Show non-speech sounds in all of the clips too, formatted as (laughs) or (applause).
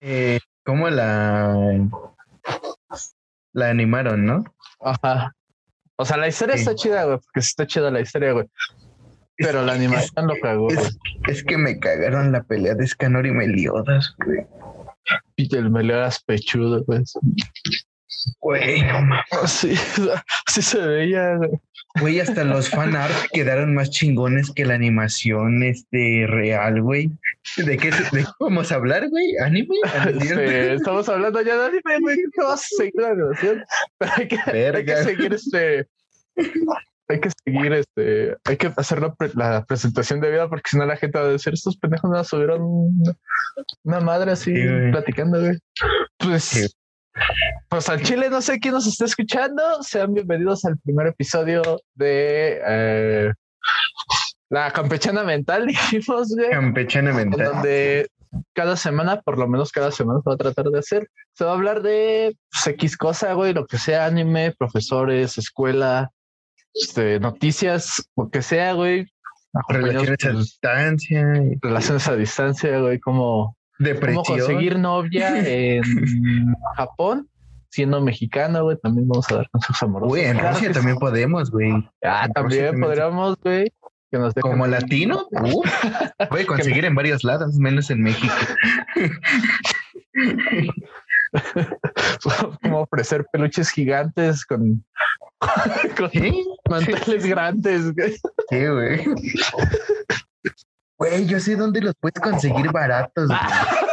Eh, ¿Cómo la, la animaron, no? Ajá. O sea, la historia Sí. está chida, güey, porque está chida la historia, güey. Pero la animación lo cagó. Es, es que me cagaron la pelea de Scanor y Meliodas, güey. Y el Meliodas pechudo, güey. Güey, no mames. Así, así (laughs) se veía, güey. Güey, hasta los fan art quedaron más chingones que la animación este real, güey. ¿De qué, de qué vamos a hablar, güey? ¿Anime? (laughs) Estamos hablando ya de anime, güey. ¿Qué vas a seguir la animación? Pero hay que, hay que seguir este. Hay que seguir este. Hay que hacer la, pre- la presentación de vida porque si no la gente va a decir: Estos pendejos nos subieron una, una madre así Sí, platicando, güey. Pues. Sí. Pues al Chile, no sé quién nos está escuchando. Sean bienvenidos al primer episodio de eh, la campechana mental, (laughs) dijimos, güey Campechana en mental. donde cada semana, por lo menos cada semana se va a tratar de hacer, se va a hablar de pues, X cosa, güey, lo que sea, anime, profesores, escuela, este, noticias, lo que sea, güey. Relaciones a distancia, relaciones a distancia, güey, cómo, cómo depresión. conseguir novia en (laughs) Japón. Siendo mexicano, güey, también vamos a dar consejos amorosos. Güey, en Rusia también podemos, güey. Ah, en también podríamos, güey, que nos dejen Como latino, uf, puede (laughs) conseguir en varios lados, menos en México. (laughs) como ofrecer peluches gigantes con, con ¿Sí? manteles grandes, güey. Sí, güey. Güey, yo sé dónde los puedes conseguir baratos. (laughs)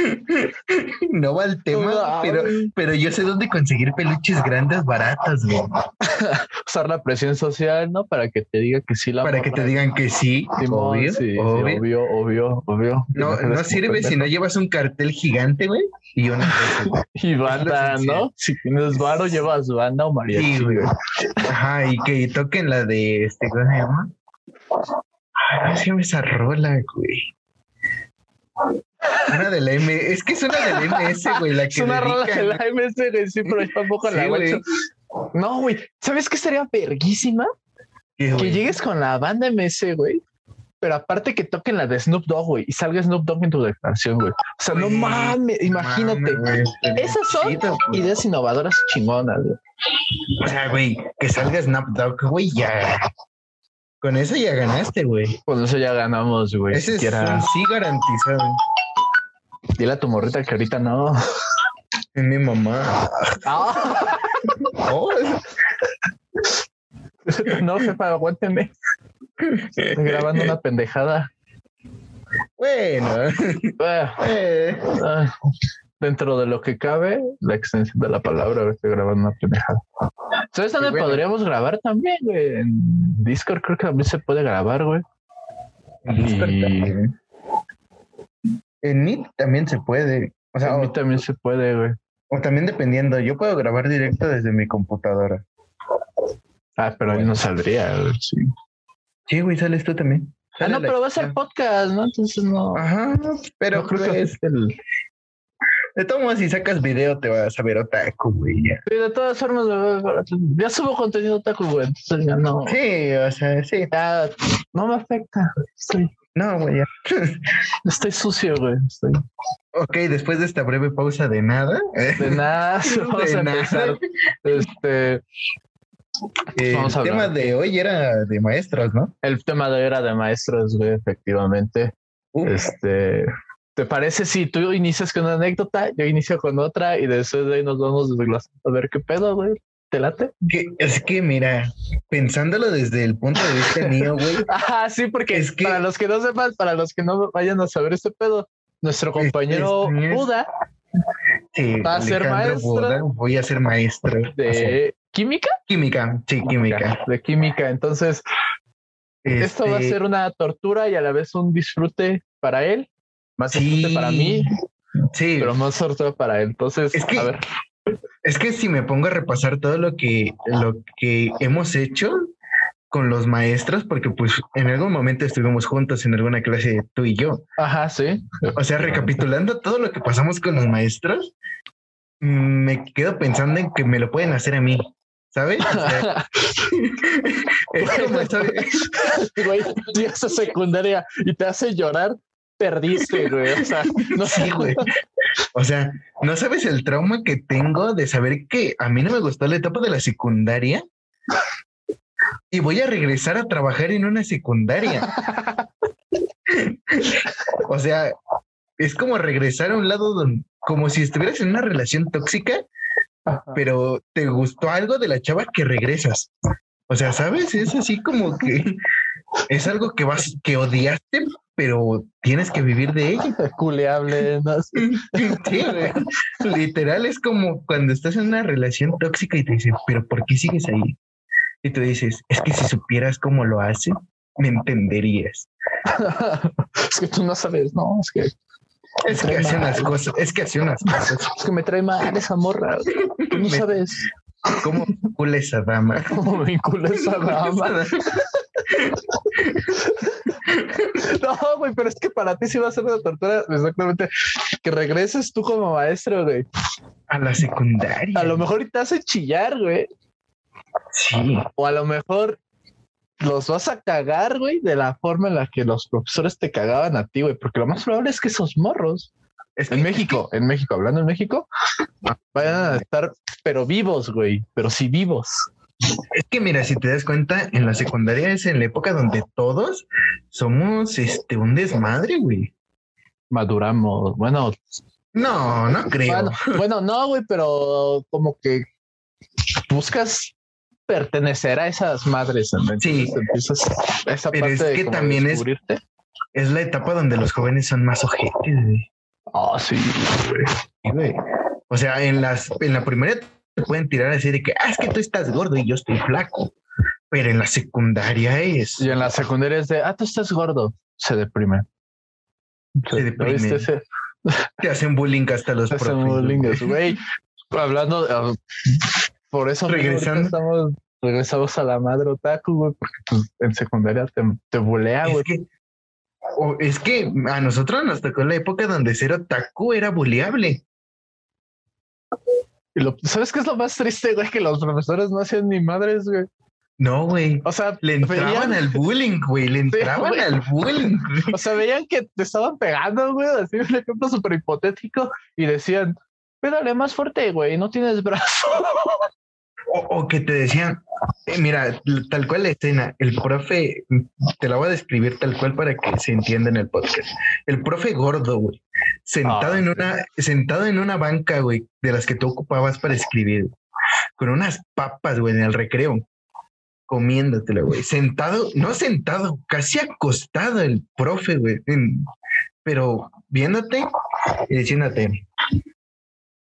(laughs) No va el tema, No, pero, pero yo sé dónde conseguir peluches grandes baratos, güey. (laughs) usar la presión social, ¿no? Para que te diga que sí la Para que te digan que sí, Simón, obvio, sí, sí, obvio. obvio, obvio. No, no sirve si no llevas un cartel gigante, güey, y una cosa. (laughs) Y banda. ¿no? Si tienes varo, llevas banda o mariachi. Sí, güey. Ajá, y que toquen la de este, ¿cómo se llama? Ay, ¿cómo se llama esa rola, güey? Una de la M, es que es una de la MS, güey, la (laughs) que Es una rola de la MS, güey, sí, pero yo tampoco la Sí, güey. guacho. No, güey, ¿sabes qué estaría verguísima? Que güey. llegues con la banda MS, güey. Pero aparte que toquen la de Snoop Dogg, güey, y salga Snoop Dogg en tu declaración, güey. O sea, no Güey, mames, imagínate. Mames, güey, Esas son chido, güey. ideas innovadoras chingonas, güey. O sea, güey, que salga Snapdog, güey, ya. Con eso ya ganaste, güey. Con eso ya ganamos, güey. Ese es un sí garantizado. Dile a tu morrita que ahorita no. Es mi mamá. Ah, Oh, no, jefa, aguánteme. Estoy grabando una pendejada. bueno. Ah, eh, ah, Dentro de lo que cabe, la extensión de la palabra, estoy grabando una pendejada. ¿Sabes dónde bueno. podríamos grabar también, güey? En Discord creo que también se puede grabar, güey. en Discord Y- también. En Meet también se puede. O sea, A mí o, también se puede, güey. o también dependiendo. Yo puedo grabar directo desde mi computadora. Ah, pero ahí no saldría, güey. Sí. Sí, güey, sales tú también. Ah, no, pero va a ser podcast, ¿no? Entonces no. Ajá, pero no creo que pues, afecte el- de todos modos, si sacas video, te vas a ver otaku, güey. ya. Sí, de todas formas, ya subo contenido taco, güey. Entonces ya no. Sí, o sea, sí. Ya no me afecta. güey. No, güey, ya. (laughs) estoy sucio, güey. Estoy Ok, después de esta breve pausa de nada, de (laughs) nada. De Vamos a nada. empezar. Este, eh, Vamos a el tema de hoy era de maestros, ¿no? el tema de era de maestros, güey, efectivamente. Uf, Este, ¿te parece si tú inicias con una anécdota, yo inicio con otra y después de ahí nos vamos desglosando a ver qué pedo, güey? ¿Te late? que- es que, mira, pensándolo desde el punto de vista mío, güey, (laughs) Ajá, sí, porque Es que- para los que no sepan, para los que no vayan a saber este pedo, nuestro compañero Este es- Buda sí, Va a ser maestro. Buda, voy a ser maestro. Así. de química. Química, sí, química. De química. Entonces, esto va a Este, ser una tortura y a la vez un disfrute para él. Más Sí. disfrute para mí, Sí, pero más tortura para él. Entonces, Es que- a ver, Es que si me pongo a repasar todo lo que, lo que hemos hecho con los maestros, porque pues en algún momento estuvimos juntos en alguna clase tú y yo. ajá, sí. O sea, recapitulando todo lo que pasamos con los maestros, me quedo pensando en que me lo pueden hacer a mí, ¿sabes? O sea, (laughs) es como, ¿sabes? Güey, secundaria y te hace llorar perdiste, güey. O sea, no Sí, güey. O sea, no sabes el trauma que tengo de saber que a mí no me gustó la etapa de la secundaria y voy a regresar a trabajar en una secundaria. O sea, es como regresar a un lado donde, como si estuvieras en una relación tóxica, pero te gustó algo de la chava que regresas. O sea, ¿sabes? Es así como que es algo que vas, que odiaste, pero tienes que vivir de ella. (laughs) Culeable, no. (laughs) Sí. Literal es como cuando estás en una relación tóxica y te dicen, pero ¿por qué sigues ahí? Y tú dices, es que si supieras cómo lo hace, me entenderías. (laughs) es que tú no sabes, no, es que Es que hace mal. unas cosas, es que hace unas cosas. es que me trae mal esa morra. Tú no Me- sabes ¿Cómo vincula esa dama? cómo vincula esa dama. (laughs) No, güey, pero es que para ti sí va a ser una tortura exactamente que regreses tú como maestro, güey. A la secundaria. A lo mejor te hace chillar, güey. Sí. O a lo mejor los vas a cagar, güey, de la forma en la que los profesores te cagaban a ti, güey. Porque lo más probable es que esos morros Es que en México, en México, hablando en México, vayan a estar, pero vivos, güey, pero sí vivos. Es que mira, si te das cuenta, en la secundaria es en la época donde todos somos este un desmadre, güey. Maduramos. Bueno, No, no creo. bueno, bueno, no, güey, pero como que buscas pertenecer a esas madres. ¿no? Sí. Empiezas esa Pero parte es de que también es-. Es la etapa donde los jóvenes son más ojetes, güey. Oh, sí, güey. Sí, güey. O sea, en las en la primera te pueden tirar así de que ah, es que tú estás gordo y yo estoy flaco. Pero en la secundaria es Y en la secundaria es de, ah, tú estás gordo. Se deprime. Se deprime. Te hacen bullying hasta los profes. bullying güey. es. Hablando, ah, por eso Regresando. estamos, regresamos a la madre otaku, güey, porque pues, en secundaria te, te bulea, Es güey. o- es que a nosotros nos tocó la época donde ser otaku era buleable. Lo- ¿Sabes qué es lo más triste, güey? Que los profesores no hacían ni madres, güey. No, güey. O sea, Le entraban veían, al bullying, güey. Le (laughs) entraban al bullying. güey. o sea, veían que te estaban pegando, güey. Así un ejemplo súper hipotético y decían, pégale más fuerte, güey, no tienes brazo. (laughs) O, o que te decían, eh, mira, tal cual la escena, el profe, te la voy a describir tal cual para que se entienda en el podcast. El profe gordo, güey, sentado Ah, en sí. una, sentado en una banca, güey, de las que tú ocupabas para escribir, con unas papas, güey, en el recreo, comiéndotelo, güey, sentado, no sentado, casi acostado el profe, güey, en- pero viéndote y diciéndote,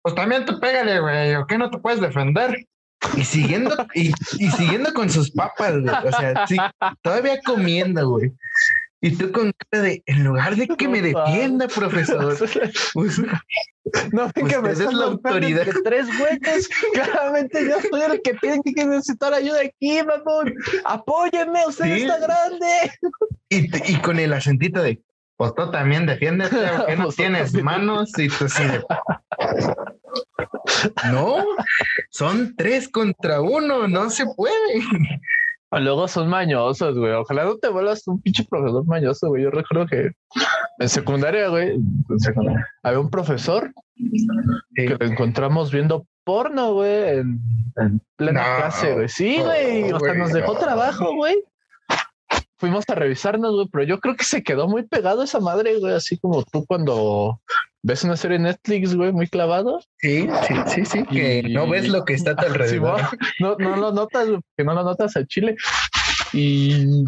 pues también tú pégale, güey, ¿o qué no te puedes defender? Y siguiendo, y, y siguiendo con sus papas, güey. O sea, sí, todavía comiendo, güey. Y tú con cara de, en lugar de que me No defienda, profesor. (laughs) pues, No, ven que me Usted es la autoridad. tres güeyes. Claramente yo soy el que tiene que necesitar ayuda aquí, mamón. Apóyenme, usted Sí. está grande. y, y con el acentito de, pues tú también defiéndete, que (laughs) no Pues tienes manos. Y tú así de, no, son tres contra uno, no se puede. Luego son mañosos, güey. Ojalá no te vuelvas un pinche profesor mañoso, güey. Yo recuerdo que en secundaria, güey, en secundaria, había un profesor que lo encontramos viendo porno, güey, en, en plena No, clase, güey. Sí, no, güey. O sea, nos dejó no. trabajo, güey. Fuimos a revisarnos, güey, pero yo creo que se quedó muy pegado esa madre, güey, así como tú cuando ves una serie en Netflix, güey, muy clavado. Sí, sí, sí, sí, que Y- no ves lo que está a tu (laughs) Sí, alrededor. mo- no, no lo notas, que no lo notas al chile. Y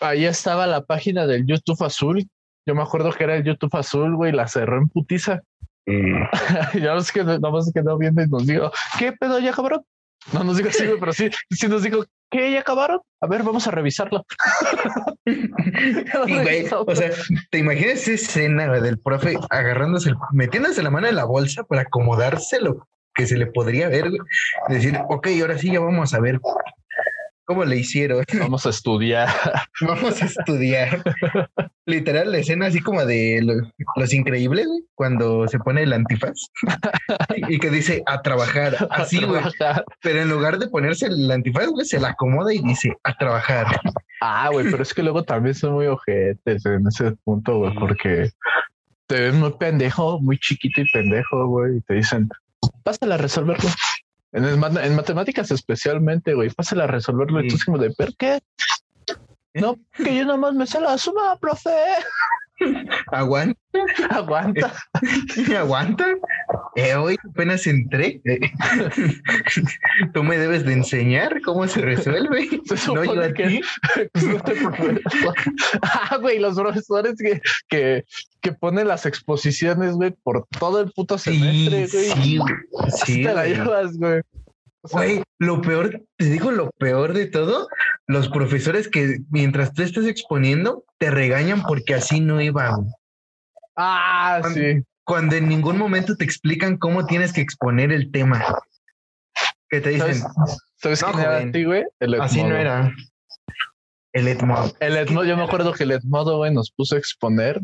ahí estaba la página del YouTube azul. Yo me acuerdo que era el YouTube azul, güey, la cerró en putiza. (laughs) ya ves que no, más que no viene y nos dijo, ¿qué pedo ya acabaron? No nos dijo así, güey, pero sí, sí nos dijo, ¿qué ya acabaron? A ver, vamos a revisarlo. Y, güey, (laughs) o sea, ¿te imaginas esa escena güey, del profe agarrándose, el- metiéndose la mano en la bolsa para acomodárselo que se le podría ver, güey? Decir, ok, ahora sí ya vamos a ver. ¿Cómo le hicieron? (laughs) Vamos a estudiar. Vamos a estudiar. Literal, la escena así como de lo- Los Increíbles, güey, cuando se pone el antifaz y que dice a trabajar, (laughs) así, güey. Pero en lugar de ponerse el antifaz, güey, se la acomoda y dice a trabajar. Ah, güey, pero es que luego también son muy ojetes en ese punto, güey, porque te ven muy pendejo, muy chiquito y pendejo, güey, y te dicen, pásala a resolverlo. En, el ma- en matemáticas especialmente, güey, pásala a resolverlo. Y tú Sí. como de, ¿por qué? No, que yo nomás me sé la suma, profe. Aguanta, (laughs) Aguanta. (laughs) aguanta. Eh, hoy apenas entré. (laughs) Tú me debes de enseñar cómo se resuelve. Se No yo a que. Ah, güey, los profesores que, que, que ponen las exposiciones, güey, por todo el puto semestre, Sí, güey. sí, güey. Sí, te la llevas, güey. O sea, Güey, lo peor, te digo lo peor de todo, los profesores que mientras tú estás exponiendo te regañan porque así no iba. Ah, Cuando- sí. Cuando en ningún momento te explican cómo tienes que exponer el tema. Que te dicen, ¿Sabes, ¿sabes No, era a ti, güey? El así no Edmodo. era. El Edmond. El Edmodo, yo me acuerdo que el Edmodo, güey, nos puso a exponer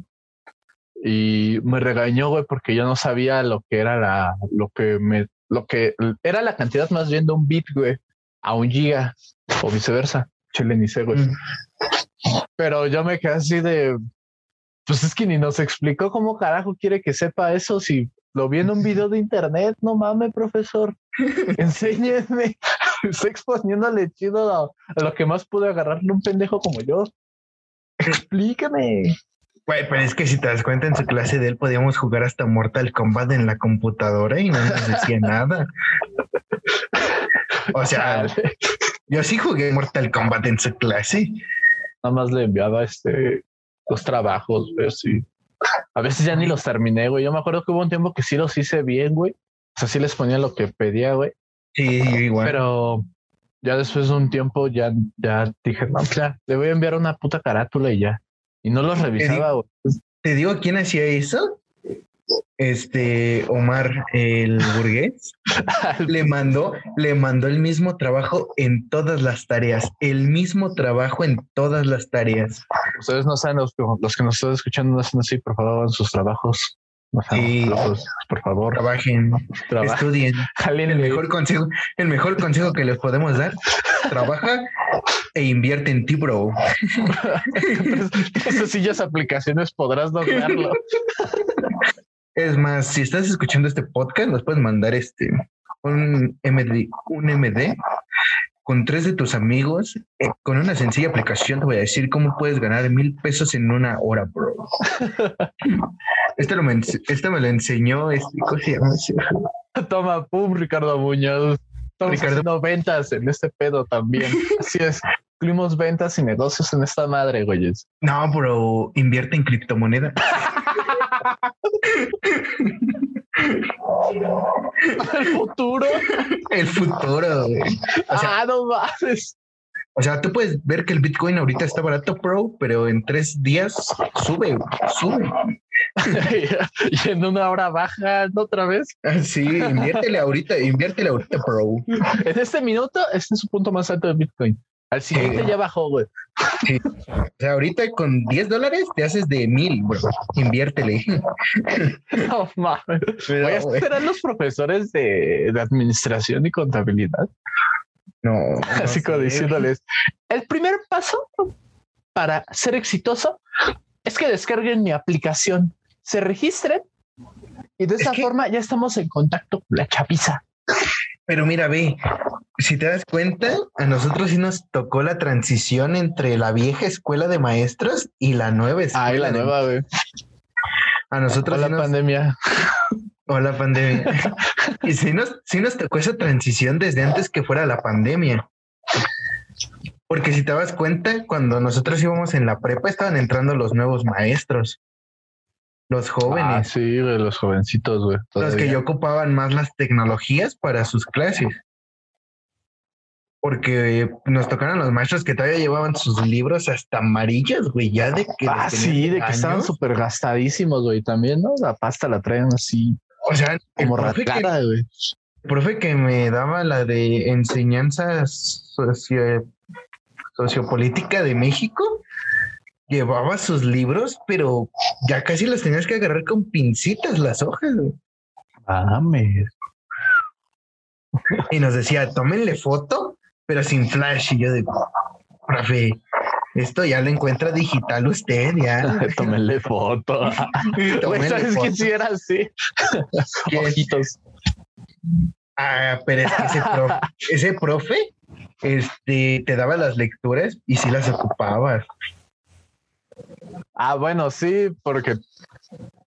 y me regañó, güey, porque yo no sabía lo que era la, lo que me, lo que era la cantidad más bien de un bit, güey, a un giga o viceversa. Chile ni sé, güey. Mm. Pero yo me quedé así de, pues es que ni nos explicó cómo carajo quiere que sepa eso si lo vi en un video de internet. No mames, profesor, (laughs) enséñeme. Estoy exponiéndole chido a, a lo que más pude agarrarle un pendejo como yo. Explícame. Güey, pero es que si te das cuenta, en su clase de él podíamos jugar hasta Mortal Kombat en la computadora y no nos decía nada. O sea, yo sí jugué Mortal Kombat en su clase. Nada más le enviaba este los trabajos, güey, así. A veces ya ni los terminé, güey. Yo me acuerdo que hubo un tiempo que sí los hice bien, güey. O sea, sí les ponía lo que pedía, güey. Sí, igual. Pero ya después de un tiempo ya, ya dije, no, ya, le voy a enviar una puta carátula y ya. Y no los revisaba, güey. ¿Te digo quién hacía eso? Este Omar el burgués (laughs) le mandó, le mandó el mismo trabajo en todas las tareas, el mismo trabajo en todas las tareas. Ustedes no saben, los, los que nos están escuchando no hacen así, por favor, hagan sus trabajos. Sí. flojos, por favor, Trabajen, trabajen. estudien. (laughs) El mejor consejo, el mejor consejo que les podemos dar, trabaja e invierte en ti, bro. Esas sencillas aplicaciones podrás lograrlo. (laughs) Es más, si estás escuchando este podcast, nos puedes mandar este un MD, un MD con tres de tus amigos, eh, con una sencilla aplicación, te voy a decir cómo puedes ganar mil pesos en una hora, bro. (laughs) Este, lo me, este me lo enseñó, este, ¿cómo se llama? ese? (laughs) Toma, pum, Ricardo Muñoz. Estamos Ricardo. haciendo ventas en este pedo también. Así es. Incluimos ventas y negocios en esta madre, güeyes. No, bro, invierte en criptomoneda. (laughs) (laughs) El futuro. El futuro, güey. O sea, ah, no mames. O sea, tú puedes ver que el Bitcoin ahorita está barato, bro, pero en tres días sube, sube. (laughs) y en una hora baja otra vez. Ah, Sí, inviértele ahorita, inviértele ahorita, bro. En este minuto está en su punto más alto de Bitcoin. Al siguiente Sí. ya bajó, güey. O sea, ahorita con 10 dólares te haces de mil, bro. Inviértele. No (laughs) mames. Güey, ¿estos eran los profesores de, de administración y contabilidad? (laughs) no, Así no como sé. diciéndoles, el primer paso para ser exitoso es que descarguen mi aplicación, se registren y de Es esa que- forma ya estamos en contacto con la chapiza. Pero mira, ve, si te das cuenta, a nosotros sí nos tocó la transición entre la vieja escuela de maestros y la nueva escuela. Ay, la nueva, güey. A nosotros la nos- pandemia. O la pandemia. (laughs) y sí nos, sí nos tocó esa transición desde antes que fuera la pandemia. Porque si te das cuenta, cuando nosotros íbamos en la prepa, estaban entrando los nuevos maestros, los Ah, jóvenes, sí, güey, los jovencitos, güey. los que ya ocupaban más las tecnologías para sus clases. Porque nos tocaron los maestros que todavía llevaban sus libros hasta amarillos, güey, ya de que... Ah, sí, de que estaban súper gastadísimos, güey. También, ¿no? La pasta la traen así O sea, el como profe que- ratada, güey. profe que me daba la de enseñanzas socio- sociopolítica de México, llevaba sus libros, pero ya casi las tenías que agarrar con pincitas las hojas. güey. Mames. Y nos decía, tómenle foto, pero sin flash. Y yo de, profe, esto ya lo encuentra digital usted, ya. (laughs) Tómenle foto. (laughs) Tómenle ¿sabes foto. que si era así? (laughs) Ojitos. Ah, pero es que ese profe, ese profe este, te daba las lecturas y sí las ocupabas. Ah, bueno, sí, porque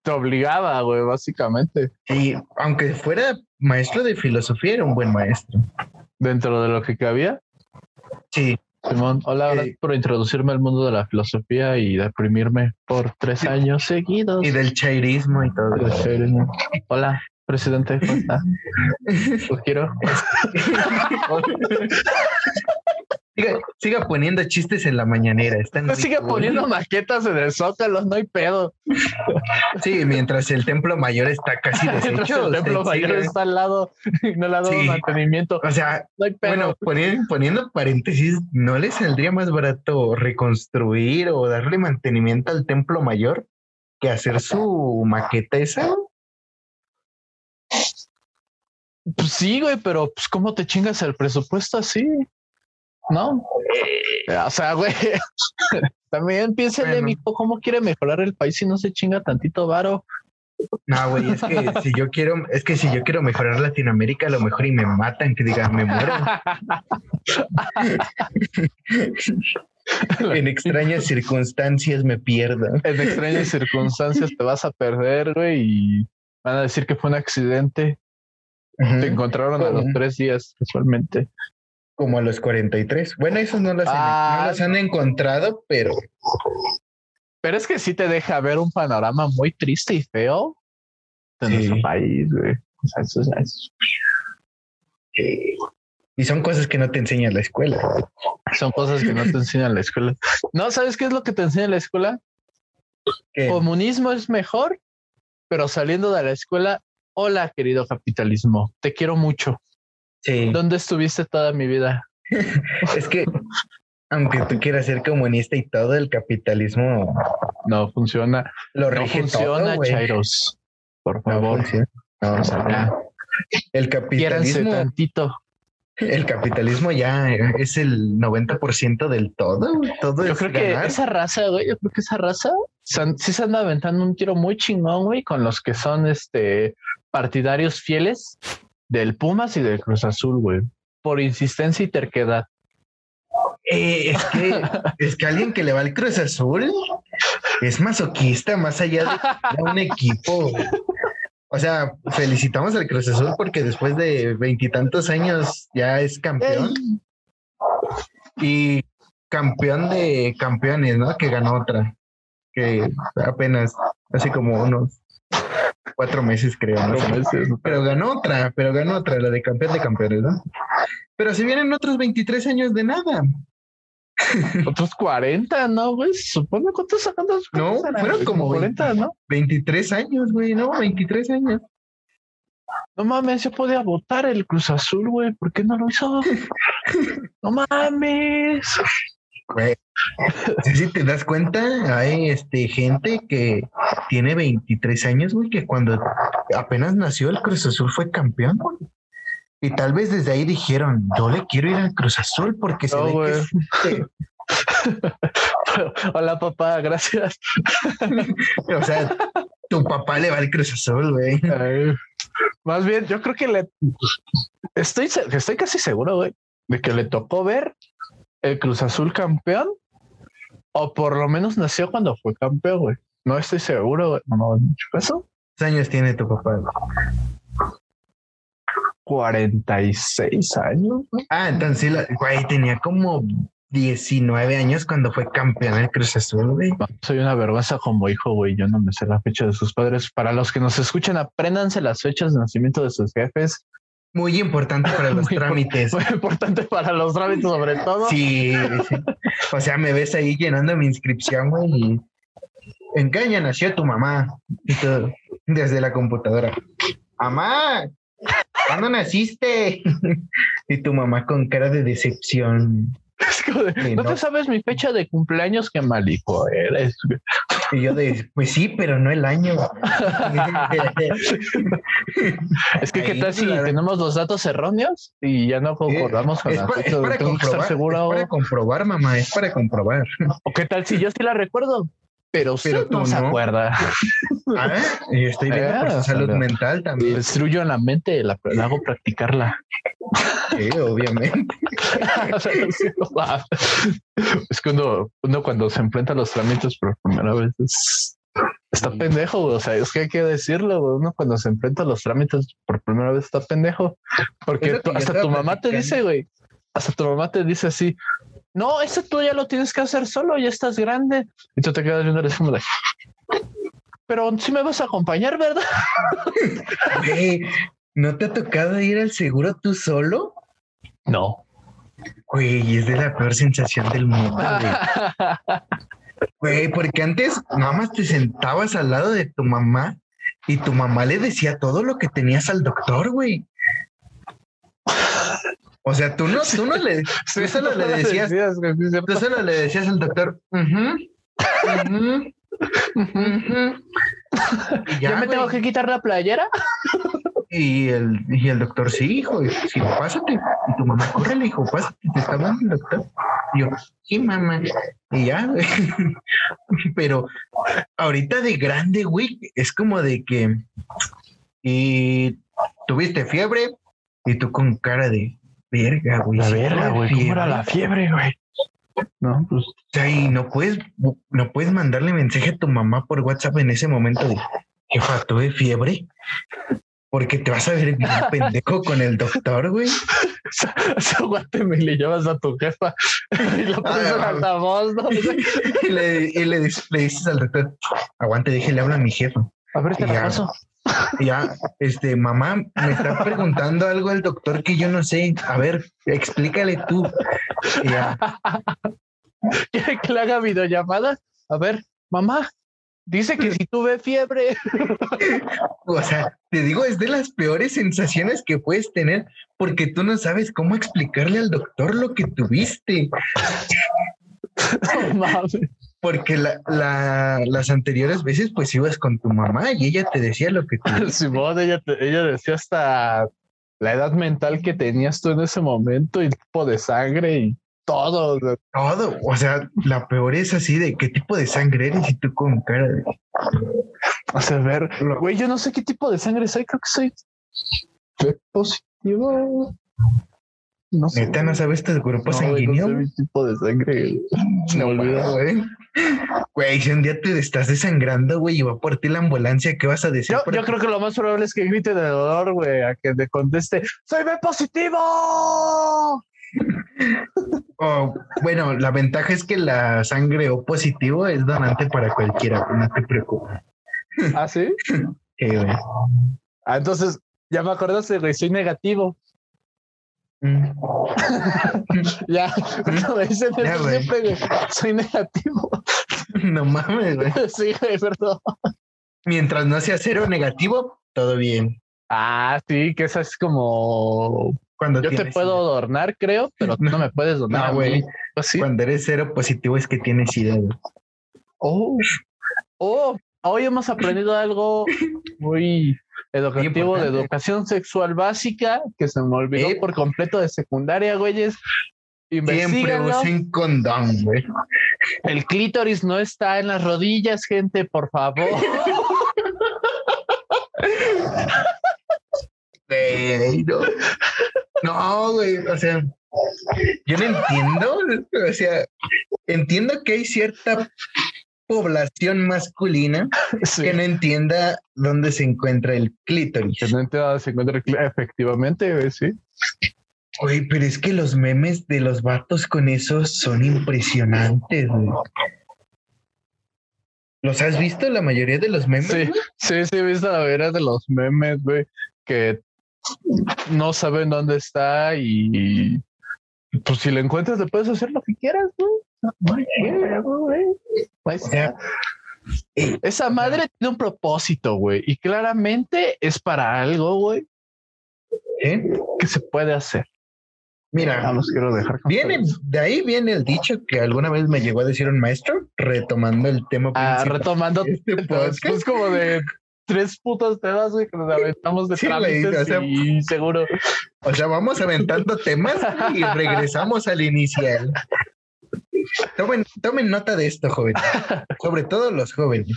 te obligaba, güey, básicamente. Y aunque fuera maestro de filosofía, era un buen maestro. Dentro de lo que cabía. Sí, Simón, hola, Eh, gracias por introducirme al mundo de la filosofía y deprimirme por tres Sí. años seguidos. y del chairismo y todo. Hola, presidente, ¿cómo está? Lo (laughs) quiero. (laughs) Siga, siga poniendo chistes en la mañanera. Están No ricos. poniendo maquetas en el zócalo, no hay pedo. Sí, mientras el templo mayor está casi (laughs) Mientras deshecho. el templo mayor sigue. está al lado y (laughs) no le ha dado Sí. mantenimiento. O sea, No hay pedo. bueno, poni- poniendo paréntesis, ¿no le saldría más barato reconstruir o darle mantenimiento al templo mayor que hacer su maqueta esa? Pues sí, güey, pero pues cómo te chingas el presupuesto así, ¿no? O sea, güey, (laughs) también piénsele, Bueno. mijo, cómo quiere mejorar el país si no se chinga tantito varo. No, güey, es que si yo quiero, es que si yo quiero mejorar Latinoamérica, a lo mejor y me matan, que digan, me muero. (laughs) en extrañas circunstancias me pierdo. En extrañas circunstancias te vas a perder, güey, y van a decir que fue un accidente. Te encontraron a los tres días, casualmente. Como a los 43. Bueno, esos no los, han, Ah. no los han encontrado, pero Pero es que sí te deja ver un panorama muy triste y feo de Sí. nuestro país, güey. O sea, eso, es- eh, y son cosas que no te enseña la escuela. son cosas que no te enseñan en la escuela. No, ¿sabes qué es lo que te enseña en la escuela? Que- Comunismo es mejor, pero saliendo de la escuela, hola, querido capitalismo, te quiero mucho. Sí. ¿Dónde estuviste toda mi vida? (laughs) Es que aunque tú quieras ser comunista y todo, el capitalismo No funciona. lo No funciona, todo. Chairos. Por No favor. No, o sea, ya, el capitalismo, tantito. el capitalismo ya es el 90% del todo. Todo Yo es creo que esa raza, güey, yo creo que esa raza sí se anda aventando un tiro muy chingón, güey, con los que son este partidarios fieles del Pumas y del Cruz Azul, güey, por insistencia y terquedad. Eh, es que es que alguien que le va al Cruz Azul es masoquista más allá de un equipo. O sea, felicitamos al Cruz Azul porque después de veintitantos años ya es campeón y campeón de campeones, ¿no? Que ganó otra, que apenas hace como unos cuatro meses creo. Cuatro meses. Pero ganó otra, pero ganó otra, la de campeón de campeones, ¿no? Pero si vienen otros 23 años de nada. (laughs) Otros 40, ¿no, güey? Supone cuántos sacando. No, fueron como 40, ¿no? 23 años, güey, no, 23 años. No mames, yo podía votar el Cruz Azul, güey. ¿Por qué no lo hizo? (laughs) no mames. Güey. Sí, si te das cuenta, hay este gente que tiene 23 años, güey, que cuando apenas nació el Cruz Azul fue campeón, güey. Y tal vez desde ahí dijeron, yo le quiero ir al Cruz Azul porque se ve güey. es, este, (laughs) Hola, papá, gracias. (laughs) o sea, tu papá le va al Cruz Azul, güey. Ay, Más bien, yo creo que le estoy, estoy casi seguro, güey, de que le tocó ver el Cruz Azul campeón, o por lo menos nació cuando fue campeón, güey. No estoy seguro, güey. No me mucho caso. ¿Cuántos años tiene tu papá? güey? 46 años. güey. Ah, entonces, sí, la- güey, tenía como 19 años cuando fue campeón el Cruz Azul, güey. Soy una vergüenza como hijo, güey. Yo no me sé la fecha de sus padres. Para los que nos escuchan, apréndanse las fechas de nacimiento de sus jefes. Muy importante para los (laughs) Muy trámites. Muy importante para los trámites, sobre todo. Sí, sí. O sea, me ves ahí llenando mi inscripción, güey, y ¿en qué año nació tu mamá? Y todo, desde la computadora. Mamá, ¿cuándo naciste? (laughs) Y tu mamá con cara de decepción. (laughs) Es como de, Sí, no, no. te sabes mi fecha de cumpleaños, qué malico eres. Y yo de, pues sí, pero no el año. (laughs) Es que, ¿qué tal si claro. tenemos los datos erróneos y ya no concordamos con es, la pa- es fecha? para Tengo que estar comprobar, seguro. es para comprobar, mamá, es para comprobar. ¿O qué tal si yo sí la recuerdo? Pero usted Pero tú no se acuerda. (laughs) Ah, y estoy viendo por su salud pero- mental también, destruyo la mente, la, la hago practicarla. sí, obviamente. (laughs) es cuando uno cuando se enfrenta a los trámites por primera vez es- está pendejo, o sea, es que hay que decirlo, uno cuando se enfrenta a los trámites por primera vez está pendejo, porque que hasta tu mamá te dice, güey, hasta tu mamá te dice así, no, eso tú ya lo tienes que hacer solo, ya estás grande, y tú te quedas viendo eres como de, (laughs) pero sí me vas a acompañar, ¿verdad? (laughs) Güey, ¿no te ha tocado ir al seguro tú solo? No. Güey, es de la peor sensación del mundo, güey. (laughs) Güey, porque antes nada más te sentabas al lado de tu mamá y tu mamá le decía todo lo que tenías al doctor, güey. O sea, tú no, tú no le, (laughs) tú solo le decías, tú solo le decías al doctor, (laughs) ¿Ya, me güey. tengo que quitar la playera? Y el, y el doctor, sí, hijo, sí, pásate. Y tu mamá, córrele, hijo, pásate, te está hablando el doctor. Y yo, sí, mamá. Y ya, güey. (laughs) Pero ahorita de grande, güey, es como de que y tuviste fiebre y tú con cara de verga, güey. La sí verga, güey. ¿Cómo era fiebre". la fiebre, güey? No, pues O sea, y no puedes, no puedes mandarle mensaje a tu mamá por WhatsApp en ese momento de jefa, tuve fiebre. Porque te vas a ver bien (laughs) pendejo con el doctor, güey. aguánteme y le llevas a tu jefa y lo pones en Ah, altavoz, ¿no? (laughs) Y le, y le dices, le dices al doctor, aguante, déjele hablar a mi jefa. A ver, te la Ya. paso. (laughs) Ya, este, mamá, me está preguntando algo el doctor que yo no sé. A ver, explícale tú. Ya, (laughs) ¿Quiere que le haga videollamada? A ver, mamá, dice que si tuve fiebre. (laughs) o sea, te digo, es de las peores sensaciones que puedes tener porque tú no sabes cómo explicarle al doctor lo que tuviste. No mames. Porque la, la- las anteriores veces, pues ibas con tu mamá y ella te decía lo que tú. (laughs) Simón, ella, te- ella decía hasta la edad mental que tenías tú en ese momento y tipo de sangre y todo. Todo. O sea, la peor es así de qué tipo de sangre eres y tú con cara de. O sea, a ver, güey, yo no sé qué tipo de sangre soy, creo que soy B positivo. No sé. Neta, no sabes tu grupo No, güey, no sanguíneo. sé mi tipo de sangre. Se me No, olvidó. güey. Güey, si un día te estás desangrando, güey, y va por ti la ambulancia, ¿qué vas a decir? Yo, yo creo que lo más probable es que grite de dolor, güey, a que te conteste, ¡Soy B positivo! Bueno, la ventaja es que la sangre O positivo es donante para cualquiera, no te preocupes. ¿Ah, (laughs) sí? Güey. Ah, entonces, ya me acordaste, güey, soy negativo. Mm. (laughs) Ya, no me dicen Ya, eso güey. siempre, güey, soy negativo. (laughs) No mames, güey. (laughs) sí, güey, perdón. Mientras no sea cero negativo, todo bien. Ah, sí, que esa es como... Cuando Yo te puedo donar, creo, pero tú no me puedes donar. No, güey. Pues sí. Cuando eres cero positivo es que tienes güey. Oh, oh, hoy hemos aprendido algo muy educativo de educación sexual básica que se me olvidó Eh. por completo de secundaria, güeyes. Siempre usen condón, güey. El clítoris no está en las rodillas, gente, por favor. (laughs) No, güey, o sea, yo no entiendo, o sea, entiendo que hay cierta población masculina (laughs) Sí. que no entienda dónde se encuentra el clítoris. Que no entiendo dónde se encuentra el clí- efectivamente, sí. Güey, pero es que los memes de los vatos con eso son impresionantes, güey. ¿Los has visto la mayoría de los memes? Sí, güey? sí, sí, he visto la vera de los memes, güey, que no saben dónde está y pues si lo encuentras le puedes hacer lo que quieras, güey. Sea, está. Esa madre tiene un propósito, güey, y claramente es para algo, güey, ¿eh? que se puede hacer. Mira, Vamos, quiero dejar. viene, de ahí viene el dicho que alguna vez me llegó a decir un maestro, retomando el tema Ah, principal retomando de este pues, podcast. pues como de tres putos temas, güey, que nos aventamos de Sí, trámites o sea, y seguro. O sea, vamos aventando temas y regresamos al inicial. Tomen, tomen nota de esto, jóvenes. (laughs) Sobre todo los jóvenes.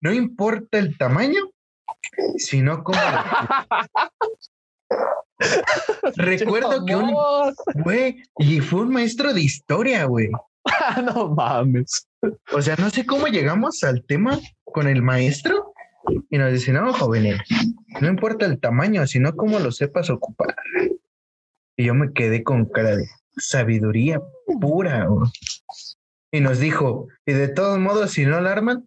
No importa el tamaño, sino cómo. (laughs) Recuerdo que un güey, y fue un maestro de historia, güey. (laughs) no mames. O sea, no sé cómo llegamos al tema con el maestro y nos dice, no, jóvenes, no importa el tamaño, sino cómo lo sepas ocupar. Y yo me quedé con cara de sabiduría pura. Y nos dijo, y de todos modos, si no la arman,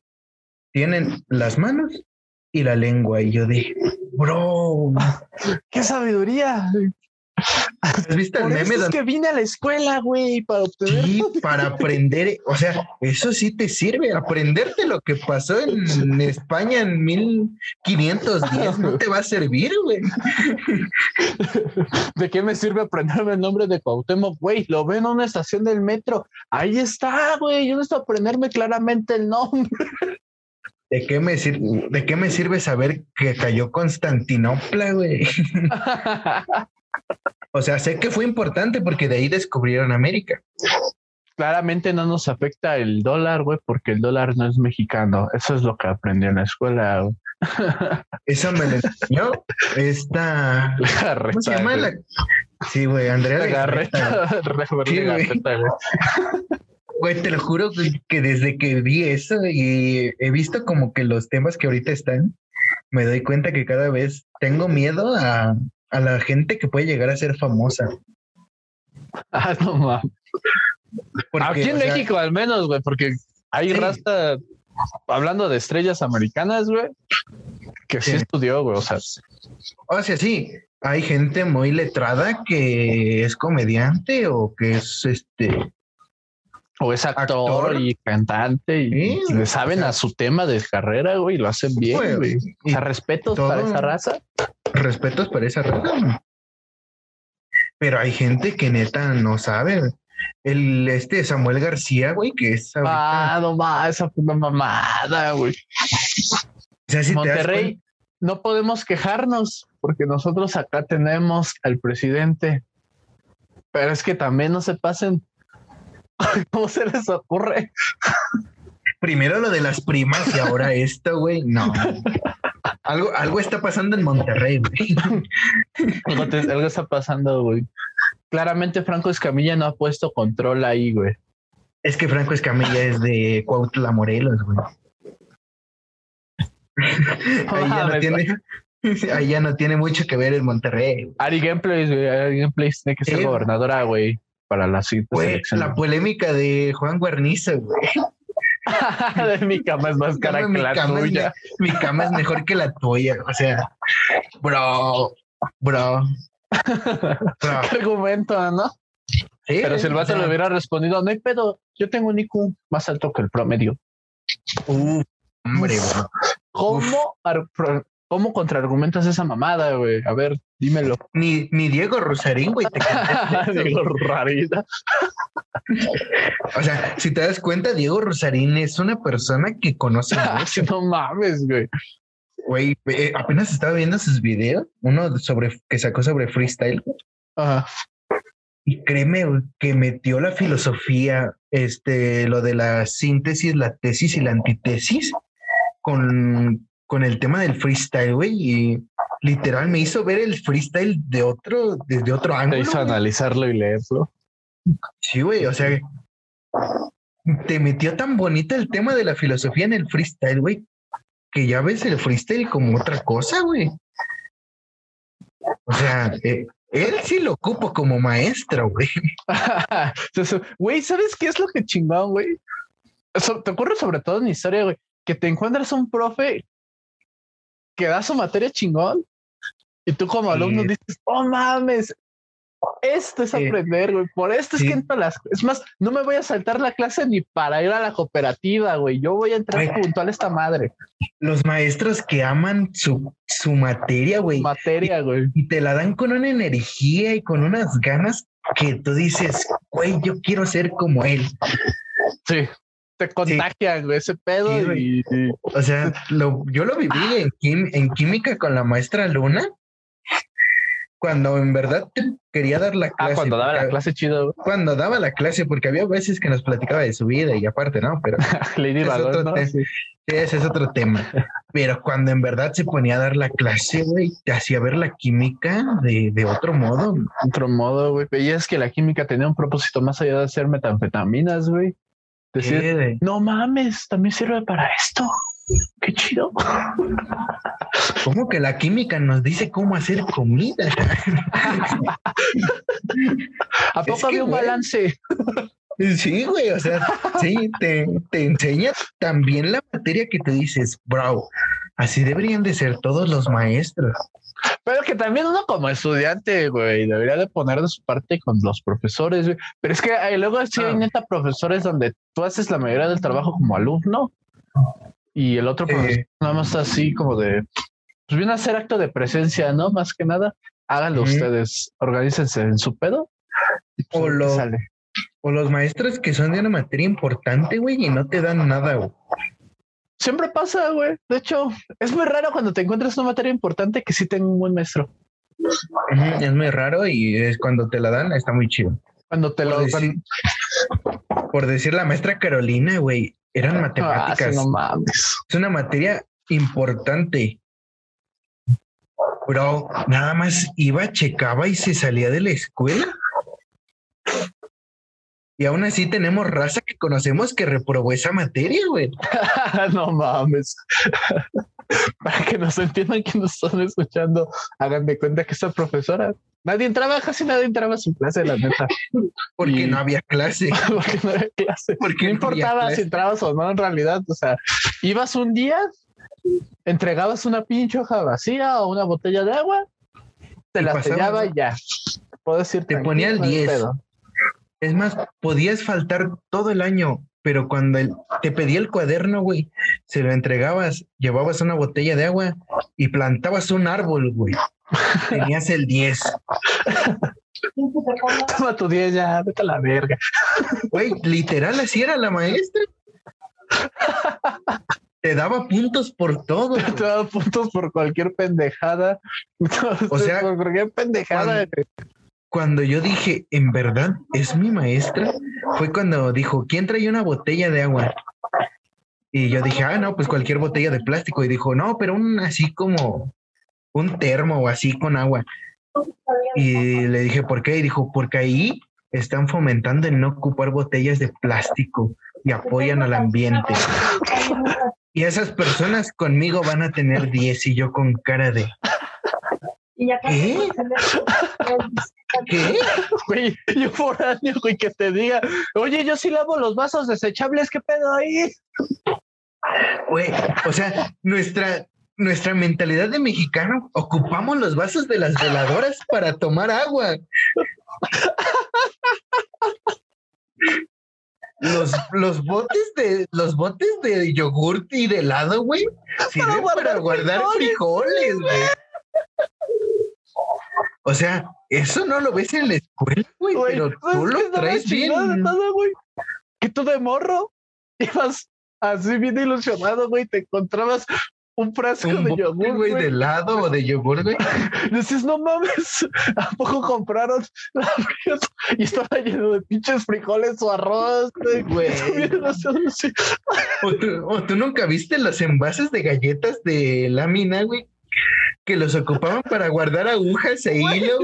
tienen las manos y la lengua. Y yo dije, bro, (laughs) Qué sabiduría. (laughs) ¿has visto el Por meme eso es que vine a la escuela, güey, para obtener. Sí, para aprender, o sea, eso sí te sirve, aprenderte lo que pasó en España en 1510 no te va a servir, güey. (laughs) ¿De qué me sirve aprenderme el nombre de Cuauhtémoc, güey? Lo ven en una estación del metro. Ahí está, güey. Yo necesito aprenderme claramente el nombre. ¿De qué me sirve, de qué me sirve saber que cayó Constantinopla, güey? (laughs) O sea, sé que fue importante porque de ahí descubrieron América. claramente no nos afecta el dólar, güey, porque el dólar no es mexicano. Eso es lo que aprendí en la escuela. güey. (laughs) Eso me lo enseñó esta ¿Cómo se llama? La... Sí, güey, Andrea La garreta. (laughs) Güey. Garreta, güey. Güey, te lo juro que desde que vi eso y he visto como que los temas que ahorita están, me doy cuenta que cada vez tengo miedo a, a la gente que puede llegar a ser famosa. (laughs) Ah, no mames. Aquí en o sea, México, al menos, güey, porque hay Sí. raza, hablando de estrellas americanas, güey, que sí, Sí. estudió, güey. O sea, O sea, sí, hay gente muy letrada que es comediante o que es este. o es actor, Actor. y cantante y Sí, le saben o sea, a su tema de carrera, güey, y lo hacen bien, Güey, güey. O sea, respetos todo- para esa raza. Respetos para esa raza. Pero hay gente que neta no sabe. El este Samuel García, güey, que es ahorita- Ah, no mames, esa mamada, güey. o sea, si te das Monterrey, no podemos quejarnos porque nosotros acá tenemos al presidente. Pero es que también no se pasen. (laughs) ¿Cómo se les ocurre? Primero lo de las primas y ahora (laughs) esto, güey. No. Algo, algo está pasando en Monterrey, güey. Algo, te- algo está pasando, güey. Claramente Franco Escamilla no ha puesto control ahí, güey. Es que Franco Escamilla es de Cuautla, Morelos, güey. (laughs) Ahí ya no tiene, (laughs) ahí ya no tiene mucho que ver en Monterrey. güey. Ari Gameplays, güey. Ari Gameplays tiene que ser Sí. gobernadora, güey, para la siguiente Güey, la polémica de Juan Guarnizo, güey. (laughs) mi cama es más cara que la cama tuya. mi cama es mejor que la tuya. O sea, bro, bro, (laughs) bro. ¿Qué argumento, no? Sí, Pero si el o vato sea, le hubiera respondido, no hay pedo, yo tengo un IQ más alto que el promedio. uf, hombre, bro. ¿Cómo, cómo contraargumentas esa mamada, güey? A ver, dímelo. Ni, ni Diego Rosarín, güey, te (laughs) güey. rarita. O sea, si te das cuenta, Diego Rosarín es una persona que conoce (laughs) mucho. no mames, güey. Güey, eh, apenas estaba viendo sus videos, uno sobre que sacó sobre freestyle. Ajá. Y créeme güey, que metió la filosofía, este, lo de la síntesis, la tesis y la antítesis con, con el tema del freestyle, güey. Y literal me hizo ver el freestyle de otro, desde otro Te ángulo. hizo güey. analizarlo y leerlo. Sí, güey, o sea, te metió tan bonito el tema de la filosofía en el freestyle, güey, que ya ves el freestyle como otra cosa, güey. O sea, eh, él sí lo ocupo como maestro, güey. (laughs) Güey, ¿sabes qué es lo que chingón, güey? Te ocurre sobre todo en historia, güey, que te encuentras un profe que da su materia chingón y tú como Sí. alumno dices, oh mames, esto es aprender, güey. Por esto es que entro a las. Es más, no me voy a saltar la clase ni para ir a la cooperativa, güey. Yo voy a entrar puntual a esta madre. Los maestros que aman su, su materia, güey. Materia, güey. Y te la dan con una energía y con unas ganas que tú dices, güey, yo quiero ser como él. Sí te contagian, güey, ese pedo. y, O sea, lo, yo lo viví en, en química con la maestra Luna cuando en verdad quería dar la clase. Ah, cuando daba la clase chido. Cuando daba la clase, porque había veces que nos platicaba de su vida y aparte, ¿no? Pero (laughs) Lady ¿no? Sí. ese es otro tema. Pero cuando en verdad se ponía a dar la clase, güey, te hacía ver la química de, de otro modo. Otro modo, güey. Y es que la química tenía un propósito más allá de hacer metanfetaminas, güey. Decir, no mames, también sirve para esto. Qué chido. ¿Cómo que la química nos dice cómo hacer comida? (laughs) ¿A poco había un balance? Sí, güey, o sea, sí, te, te enseña también la materia que te dices, bro, así deberían de ser todos los maestros. Pero que también uno como estudiante, güey, debería de poner de su parte con los profesores, güey. Pero es que luego sí hay ah. neta profesores donde tú haces la mayoría del trabajo como alumno y el otro profesor nada más así como de, pues viene a hacer acto de presencia, ¿no? Más que nada, háganlo ustedes, organícense en su pedo. Pues, o, o los maestros que son de una materia importante, güey, y no te dan nada, güey. Siempre pasa, güey. De hecho, es muy raro cuando te encuentras una materia importante que sí tenga un buen maestro. Es muy raro y es cuando te la dan, está muy chido. Cuando te lo dan. por decir la maestra Carolina, güey, eran ah, matemáticas. no mames. Es una materia importante. Pero nada más iba, checaba y se salía de la escuela. Y aún así tenemos raza que conocemos que reprobó esa materia, güey. (laughs) no mames. (laughs) Para que nos entiendan que nos están escuchando, hagan de cuenta que esa profesora, nadie entraba, casi nadie entraba a su clase, la neta. (laughs) (laughs) Porque no había clase. Porque no había clase. Porque no, importaba si entrabas o no, en realidad. O sea, ibas un día, entregabas una pinche hoja vacía o una botella de agua, te la sellaba y ya. Puedo decir, te ponía el 10. Es más, podías faltar todo el año, pero cuando te pedía el cuaderno, güey, se lo entregabas, llevabas una botella de agua y plantabas un árbol, güey. (laughs) Tenías el 10. Toma tu 10 ya, vete a la verga. Güey, literal, así era la maestra. Te daba puntos por todo. Te daba puntos por cualquier pendejada. O sea, por cualquier pendejada cuando yo dije, en verdad, es mi maestra, fue cuando dijo, ¿quién trae una botella de agua? Y yo dije, ah, no, pues cualquier botella de plástico. Y dijo, no, pero un así como un termo o así con agua. Y le dije, ¿por qué? Y dijo, porque ahí están fomentando el no ocupar botellas de plástico y apoyan al ambiente. Y esas personas conmigo van a tener 10 y yo con cara de... ¿Qué? ¿Qué? Güey, yo por año, güey, que te diga, oye, yo sí lavo los vasos desechables, ¿qué pedo ahí? Güey, o sea, nuestra, nuestra mentalidad de mexicano, ocupamos los vasos de las veladoras para tomar agua. Los, los botes de los botes de yogurt y de helado, güey, sirven para guardar frijoles, güey. O sea, eso no lo ves en la escuela, güey, pero tú lo traes bien. güey. Que tú de morro ibas así bien ilusionado, güey, te encontrabas un frasco de yogur, güey, de helado o de yogur, güey. (laughs) Decís, no mames, ¿a poco compraron y estaba lleno de pinches frijoles o arroz, güey? o, tú, o tú nunca viste los envases de galletas de lámina, güey, que los ocupaban para guardar agujas e hilo.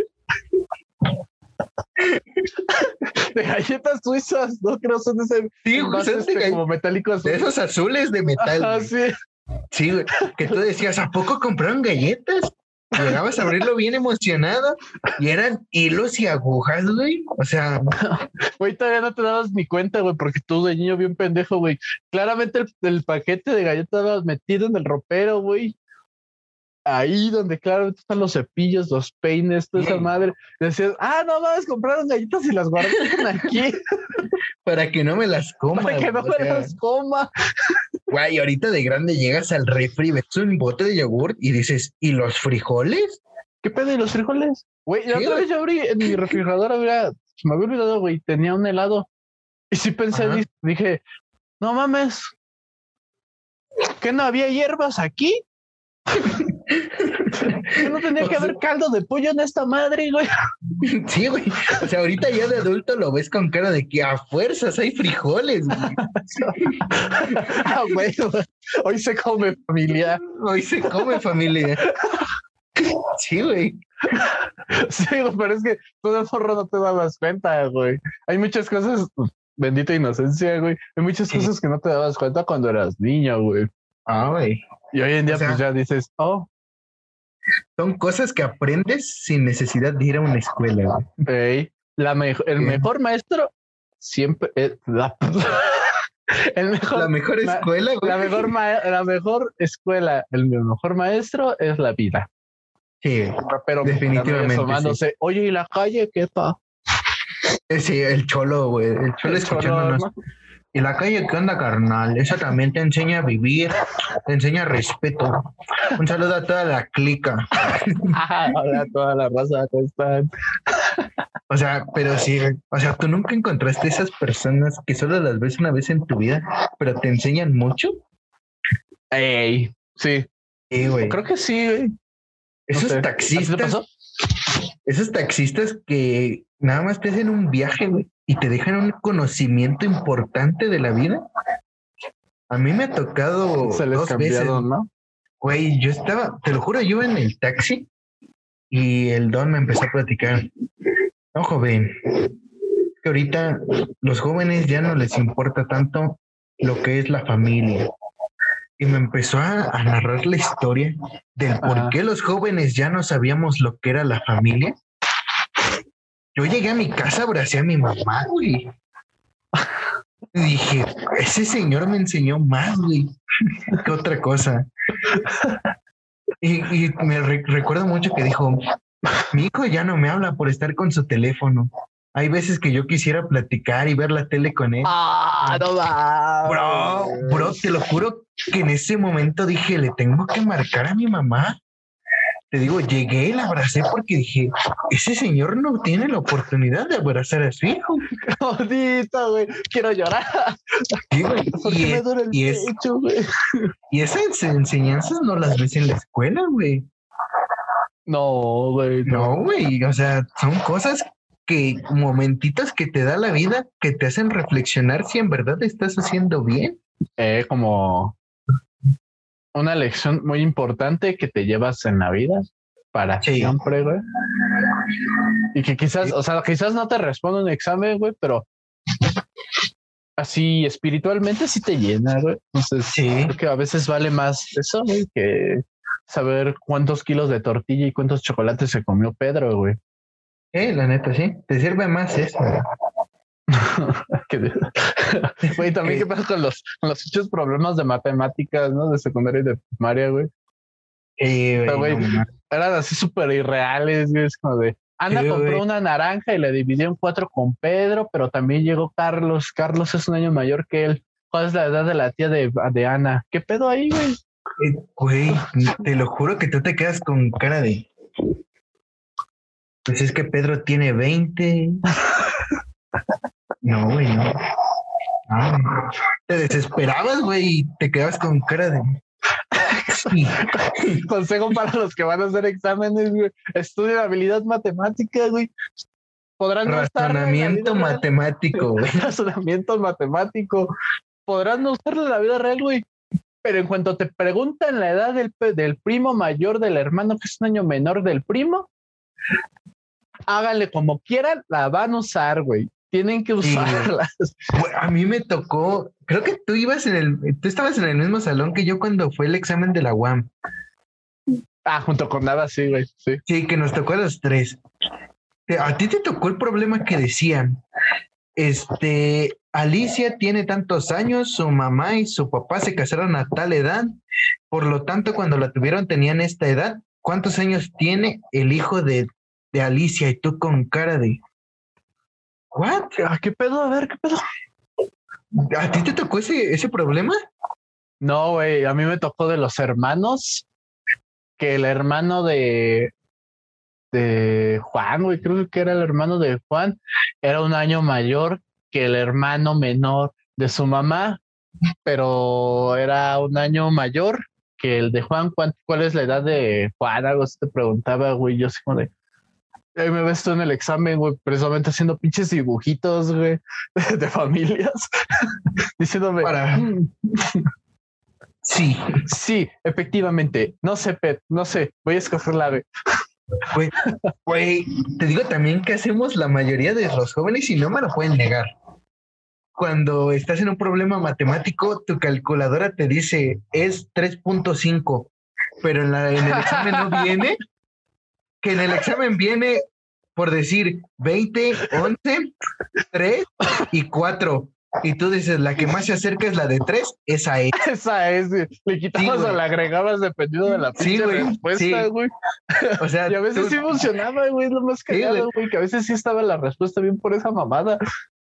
De galletas suizas, no creo son de ese sí, este, como metálicos. De esos azules de metal. Ah, sí. Sí, que tú decías, ¿a poco compraron galletas? Llegabas a abrirlo bien emocionado y eran hilos y agujas, güey. O sea, güey, todavía no te dabas ni cuenta, güey, porque tú de niño bien pendejo, güey. Claramente el, el paquete de galletas estabas metido en el ropero, güey ahí donde claramente están los cepillos, los peines, toda esa madre. Decías, ah, no mames, compraron galletas y las guardaron aquí (laughs) Para que no me las coma. para que no me sea, las coma. Güey, ahorita de grande llegas al refri, ves un bote de yogur y dices, ¿y los frijoles? ¿Qué pedo y los frijoles? Güey, la otra vez yo abrí en mi refrigerador, había, se me había olvidado, güey, tenía un helado. Y sí pensé, Ajá. di- dije, no mames, ¿que no había hierbas aquí? (laughs) ¿Que no tenía que haber caldo de pollo en esta madre, güey? Sí, güey. O sea, ahorita ya de adulto lo ves con cara de que a fuerzas hay frijoles. güey. (laughs) ah, güey, hoy se come familia. Hoy se come familia. Sí, güey. Sí, pero es que tú de forro no te dabas cuenta, güey. Hay muchas cosas, bendita inocencia, güey. Hay muchas cosas que no te dabas cuenta cuando eras niño, güey. Ah, güey. Y hoy en día, O sea- pues ya dices, oh, Son cosas que aprendes sin necesidad de ir a una escuela. güey. ey, la mejo- el Sí. mejor maestro siempre es la, (laughs) el mejor, La mejor escuela, güey. la mejor, la mejor escuela, el mejor maestro es la vida. Sí, Pero Definitivamente, asomándose, oye, ¿y la calle qué pa? Eh, sí, el cholo, güey. El cholo El escuchándonos. cholo, ¿no? Y la calle, ¿qué onda, carnal? Esa también te enseña a vivir, te enseña respeto. Un saludo a toda la clica. (laughs) Hola, toda la raza, ¿cómo están? O sea, pero sí, o sea, tú nunca encontraste esas personas que solo las ves una vez en tu vida, pero te enseñan mucho. Ey, sí, Sí, güey. creo que sí, güey. No Esos sé. ¿A taxistas, pasó? esos taxistas que nada más te hacen un viaje, güey, y te dejan un conocimiento importante de la vida. A mí me ha tocado Se les dos veces, ¿no? Güey, yo estaba, te lo juro, yo en el taxi y el don me empezó a platicar. No, joven, que ahorita los jóvenes ya no les importa tanto lo que es la familia. Y me empezó a, a narrar la historia del por qué los jóvenes ya no sabíamos lo que era la familia. Yo llegué a mi casa, abracé a mi mamá, güey. Y dije, ese señor me enseñó más, güey, que otra cosa. Y, y me re- recuerdo mucho que dijo, mi hijo ya no me habla por estar con su teléfono. Hay veces que yo quisiera platicar y ver la tele con él. Ah, no va. Bro, bro, te lo juro que en ese momento dije, le tengo que marcar a mi mamá. Te digo, llegué y la abracé porque dije, ese señor no tiene la oportunidad de abrazar a su hijo. (laughs) Jodito, güey. Quiero llorar. Sí, güey. (laughs) ¿Por Y, qué me es- duele el y es- pecho, güey? (laughs) y esas enseñanzas no las ves en la escuela, güey. No, güey. No, güey. O sea, son cosas que, momentitos que te da la vida que te hacen reflexionar si en verdad estás haciendo bien. Eh, como una lección muy importante que te llevas en la vida para Sí. siempre, güey. Y que quizás, o sea, quizás no te responda un examen, güey, pero así espiritualmente sí te llena, güey. Entonces, Sí. creo que a veces vale más eso, güey, que saber cuántos kilos de tortilla y cuántos chocolates se comió Pedro, güey. Eh, la neta, sí. Te sirve más eso. (laughs) (laughs) güey. También qué pasa con los, con los muchos problemas de matemáticas, ¿no? De secundaria y de primaria, güey. Eh, Pero, güey, no. Eran así súper irreales, güey. Es como de, Ana Sí, compró güey. una naranja y la dividió en cuatro con Pedro, pero también llegó Carlos. Carlos es un año mayor que él. ¿Cuál es la edad de la tía de, de Ana? ¿Qué pedo ahí, güey? Eh, Güey, te lo juro que tú te quedas con cara de. Pues es que Pedro tiene 20. (laughs) No, güey, no. Te desesperabas, güey, y te quedabas con cara de. (laughs) Consejo para los que van a hacer exámenes, güey. Estudien habilidad matemática, güey. Podrán no estar Razonamiento matemático, (laughs) güey. razonamiento matemático. Podrás no usarlo en la vida real, güey. Pero en cuanto te preguntan la edad del, del primo mayor del hermano, que es un año menor del primo, háganle como quieran, la van a usar, güey. Tienen que usarlas. A mí me tocó, creo que tú ibas en el, tú estabas en el mismo salón que yo cuando fue el examen de la UAM. Ah, junto con nada, sí, güey. Sí. Sí, que nos tocó a los tres. A ti te tocó el problema que decían, este, Alicia tiene tantos años, su mamá y su papá se casaron a tal edad, por lo tanto, cuando la tuvieron tenían esta edad. ¿Cuántos años tiene el hijo de, de Alicia? Y tú con cara de... ¿What? Ah, ¿Qué pedo? A ver, ¿qué pedo? ¿A ti te tocó ese, ese problema? No, güey, a mí me tocó de los hermanos, que el hermano de, de Juan, güey, creo que era el hermano de Juan, era un año mayor que el hermano menor de su mamá, pero era un año mayor que el de Juan. ¿Cuál, es la edad de Juan? Algo así te preguntaba, güey, yo así como de... Ahí me ves tú en el examen, güey, precisamente haciendo pinches dibujitos, güey, de, (laughs) de familias, (laughs) diciéndome, Para- "Mm, Sí, Sí, efectivamente. No sé, Pet, no sé. Voy a escoger la B. güey, güey, te digo también que hacemos la mayoría de los jóvenes y no me lo pueden negar. Cuando estás en un problema matemático, tu calculadora te dice es 3.5, pero en, la, en el examen no (laughs) viene, que en el examen viene por decir 20, 11, 3 y 4. Y tú dices, la que más se acerca es la de 3, esa es. (laughs) Esa es, güey. Le quitabas o le agregabas dependiendo de la Sí, pinche güey, respuesta, sí. güey. O sea, Y a veces tú- sí funcionaba, güey. Lo más Sí, güey. güey. Que a veces sí estaba la respuesta bien por esa mamada.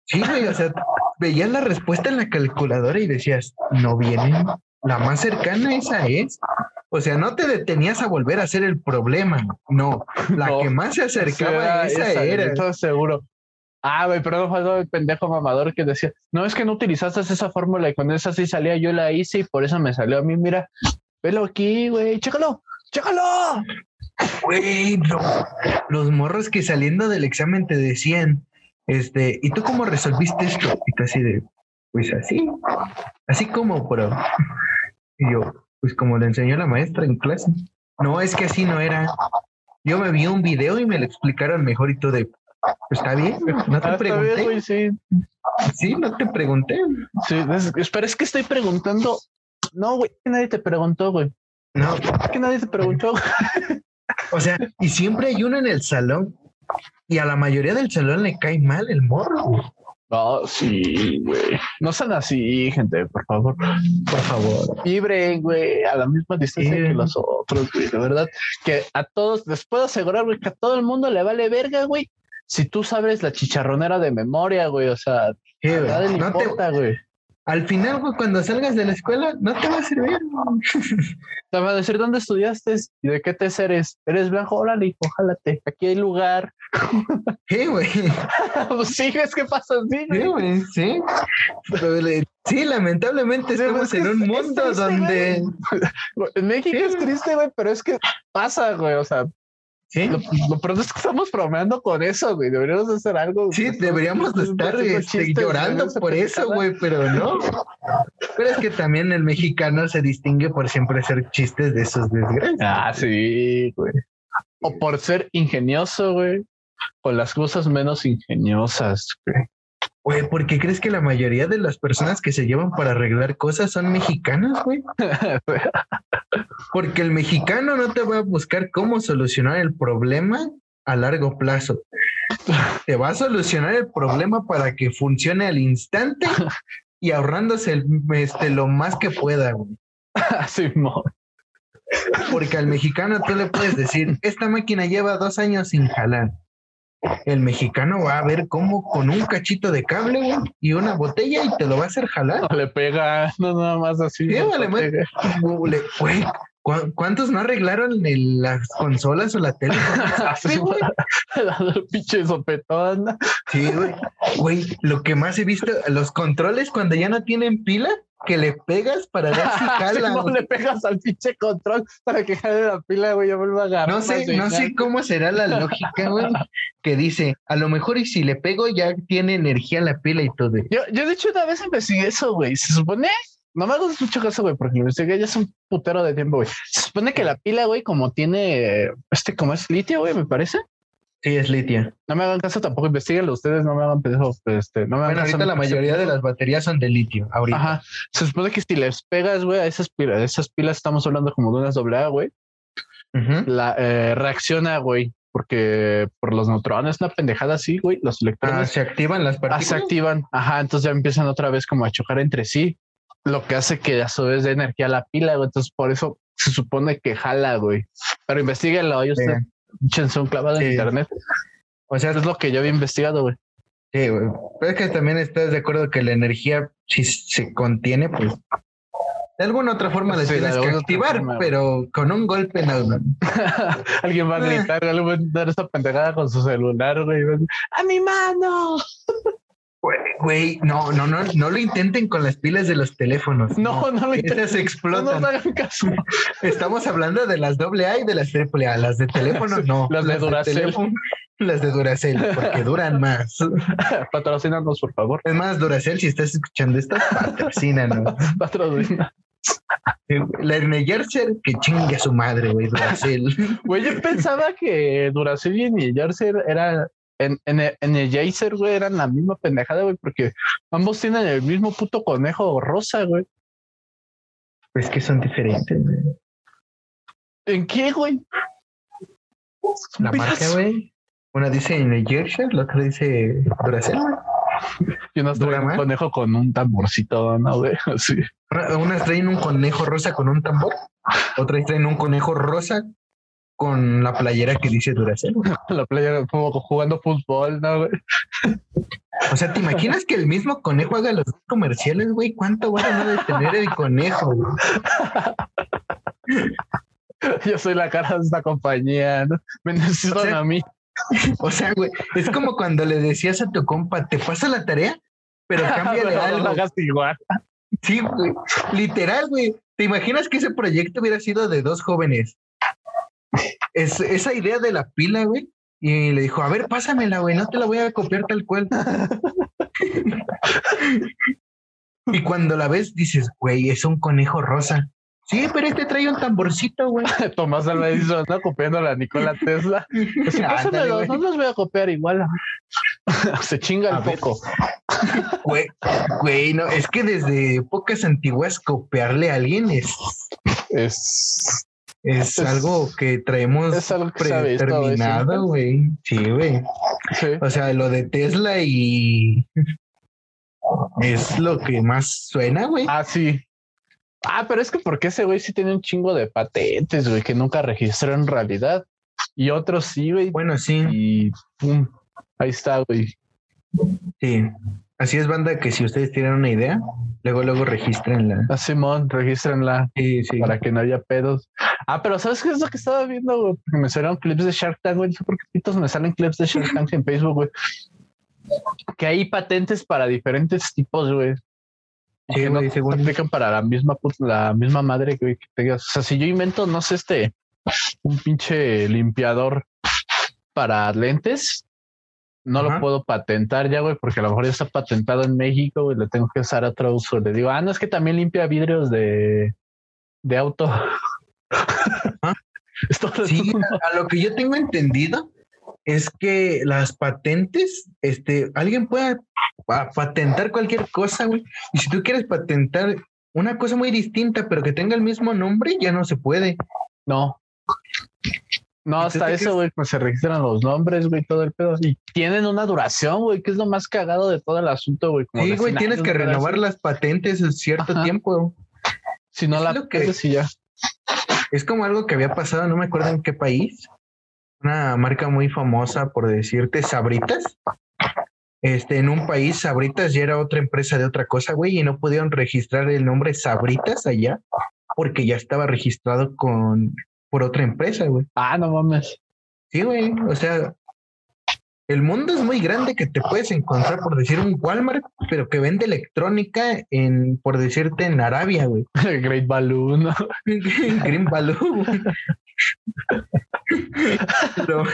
Sí, güey, o sea, veías la respuesta en la calculadora y decías, no viene, la más cercana esa es. O sea, no te detenías a volver a hacer el problema, no, la No, que más se acercaba a esa, esa, era. todo seguro. Ah, güey, pero no faltó el pendejo mamador que decía, no es que no utilizaste esa fórmula y con esa sí salía, yo la hice y por eso me salió a mí. Mira, velo aquí, güey, chécalo, chécalo. Güey, no. Los morros que saliendo del examen te decían, este, ¿y tú cómo resolviste esto? Y tú así de, pues así, así como, bro. Y yo, pues como le enseñó la maestra en clase. No, es que así no era. Yo me vi un video y me lo explicaron mejor y todo de, está bien, no te Ah, bien, pregunté. güey, sí. Sí, no te pregunté. Sí, es- espera, es que estoy preguntando. No, güey, que nadie te preguntó, güey. No, Es que nadie te preguntó. o sea, y siempre hay uno en el salón y a la mayoría del salón le cae mal el morro. No, sí, güey. No sean así, gente, por favor. Por favor. Vibren, güey, a la misma distancia Sí. que los otros, güey. De verdad, que a todos, les puedo asegurar, güey, que a todo el mundo le vale verga, güey. Si tú sabes la chicharronera de memoria, güey, o sea, Sí, le No te- importa, güey. Al final, güey, cuando salgas de la escuela, no te va a servir. (laughs) Te van a decir dónde estudiaste y de qué te eres. ¿Eres blanco? Órale, hijo, jálate. Aquí hay lugar. Sí, güey. (laughs) pues sí, es que pasa así, Sí, güey. sí. Pero sí, lamentablemente Sí, estamos pues, en un mundo triste, donde. En México Sí, es triste, güey, pero es que pasa, güey. O sea, Sí, lo, lo pronto es que estamos bromeando con eso, güey. Deberíamos hacer algo. sí, deberíamos de estar este, llorando por eso, güey, pero no. Pero es que también el mexicano se distingue por siempre hacer chistes de sus desgracias. Ah, sí, güey. O por ser ingenioso, güey. Con las cosas menos ingeniosas, güey. Güey, ¿por qué crees que la mayoría de las personas que se llevan para arreglar cosas son mexicanas, güey? (laughs) Porque el mexicano no te va a buscar cómo solucionar el problema a largo plazo. Te va a solucionar el problema para que funcione al instante y ahorrándose el- este, lo más que pueda, güey. (laughs) Mo. Porque al mexicano tú le puedes decir, esta máquina lleva dos años sin jalar. El mexicano va a ver cómo con un cachito de cable güey, y una botella y te lo va a hacer jalar. No le pega, no nada más así. Sí, no vale, le man. pega. Le- güey, ¿cu- ¿cuántos no arreglaron el- las consolas o la tele? (laughs) Así, güey. le da el pinche sopetón. Sí, güey. Güey, lo que más he visto, los controles cuando ya no tienen pila, que le pegas para ver si (laughs) jala. no le pegas al pinche control para que jale la pila, güey. Ya vuelva a agarrar. No sé, no sé cómo será la lógica, güey, que dice, a lo mejor y si le pego ya tiene energía la pila y todo. Yo, yo de hecho una vez investigué eso, güey. Se supone, no me hagas mucho caso, güey, porque lo investigué ya es un putero de tiempo, güey. Se supone que la pila, güey, como tiene, este, como es litio, güey, me parece. Sí, es litia. No me hagan caso tampoco, investiguenlo ustedes, no me hagan peso, este, no me hagan Bueno, caso. ahorita la mayoría de las baterías son de litio, ahorita. Ajá. Se supone que si les pegas, güey, a esas pilas, esas pilas estamos hablando como de unas doble A, güey, la eh, reacciona, güey. porque por los neutrones, una pendejada así, güey, los Ah, electrones se activan las ah, partículas. se activan, ajá, entonces ya empiezan otra vez como a chocar entre sí, lo que hace que a su vez dé energía a la pila, güey, entonces por eso se supone que jala, güey. Pero investiguenlo, Sí. usted, échense un clavado en internet. O sea, es lo que yo había investigado, güey. sí, güey. Pero es que también estás de acuerdo que la energía, si se contiene, pues de alguna otra forma la Sí, tienes que activar, forma, pero con un golpe no. (laughs) Alguien va a Ah. gritar, alguien va a dar esta pendejada con su celular, güey. ¡A mi mano! Güey, no, no, no, no lo intenten con las pilas de los teléfonos. No, no lo intenten. No explotan. nos hagan caso. (laughs) Estamos hablando de las doble A y de las triple A. Las de teléfono (laughs) no. Las de Duracell. teléfono, las de Duracell, porque duran (laughs) más. Patrocínanos, por favor. Es más, Duracell, si estás escuchando esto, patrocínanos. Patrocina. La Energizer, que chingue a su madre, güey, Duracell. Güey, yo pensaba que Duracell y Energizer era en, en, Energizer, güey, eran la misma pendejada, güey, porque ambos tienen el mismo puto conejo rosa, güey. Es que son diferentes, güey. ¿En qué, güey? La marca, güey. Una dice Energizer, la otra dice Duracell. Y unos traen ¿Dura un conejo con un tamborcito, ¿no, güey? (laughs) Así. Una- Unas traen un conejo rosa con un tambor, otras traen un conejo rosa con la playera que dice Duracell. (laughs) güey. La playa como jugando fútbol, ¿no, güey? O sea, ¿te imaginas que el mismo conejo haga los dos comerciales, güey? ¿Cuánto van a de tener el conejo? güey? Yo soy la cara de esta compañía, ¿no? Me necesitan O sea, a mí. O sea, güey, es como cuando le decías a tu compa, te pasa la tarea, pero (laughs) Pero no algo. lo hagas igual. Sí, güey. Literal, güey. ¿Te imaginas que ese proyecto hubiera sido de dos jóvenes? Es, esa idea de la pila, güey. Y le dijo, a ver, pásamela, güey, no te la voy a copiar tal cual. (laughs) y cuando la ves, dices, güey, es un conejo rosa. Sí, pero este trae un tamborcito, güey. (laughs) Tomás Alva Edison, ¿no? Copiando a la Nikola Tesla. (laughs) Pues, Ándale, no los voy a copiar igual. Se chinga el poco. Güey, güey, no, es que desde épocas antiguas copiarle a alguien es, Es, es, Es- algo que traemos es algo que predeterminado, güey. Sí, güey. sí. O sea, lo de Tesla y es lo que más suena, güey. Ah, sí. Ah, pero es que porque ese güey sí tiene un chingo de patentes, güey, que nunca registró en realidad. Y otros sí, güey. Bueno, sí, Y pum, ahí está, güey. sí. Así es, banda, que si ustedes tienen una idea, luego, luego registrenla. A Simón, regístrenla Sí, sí. para que no haya pedos. Ah, pero ¿sabes qué es lo que estaba viendo, güey? Porque me salieron clips de Shark Tank, güey. No sé por qué pitos me salen clips de Shark Tank en Facebook, güey. Que hay patentes para diferentes tipos, güey. Sí, que no güey, según- aplican para la misma la misma madre güey, que tengas. O sea, si yo invento, no sé, este, un pinche limpiador para lentes, no lo puedo patentar ya, güey, porque a lo mejor ya está patentado en México, güey, le tengo que usar a otro uso. Le digo, ah, no, es que también limpia vidrios de, de auto. (laughs) Esto Sí, a lo que yo tengo entendido es que las patentes, este, alguien puede pa- patentar cualquier cosa, güey. Y si tú quieres patentar una cosa muy distinta, pero que tenga el mismo nombre, ya no se puede. No. No, ¿Y tú hasta eso, güey, pues se registran los nombres, güey, todo el pedo. Y tienen una duración, güey, que es lo más cagado de todo el asunto, güey. Sí, güey, 100 tienes años, que renovar las patentes en cierto Ajá. tiempo. Si no es la que- y ya. Es como algo que había pasado, no me acuerdo en qué país. Una marca muy famosa, por decirte, Sabritas. Este, en un país, Sabritas ya era otra empresa de otra cosa, güey, y no pudieron registrar el nombre Sabritas allá porque ya estaba registrado con por otra empresa, güey. Ah, no mames. Sí, güey. O sea, el mundo es muy grande que te puedes encontrar, por decir, un Walmart, pero que vende electrónica en, por decirte, en Arabia, güey. (laughs) Great Balloon. (laughs) Green Baloo. güey. Pero,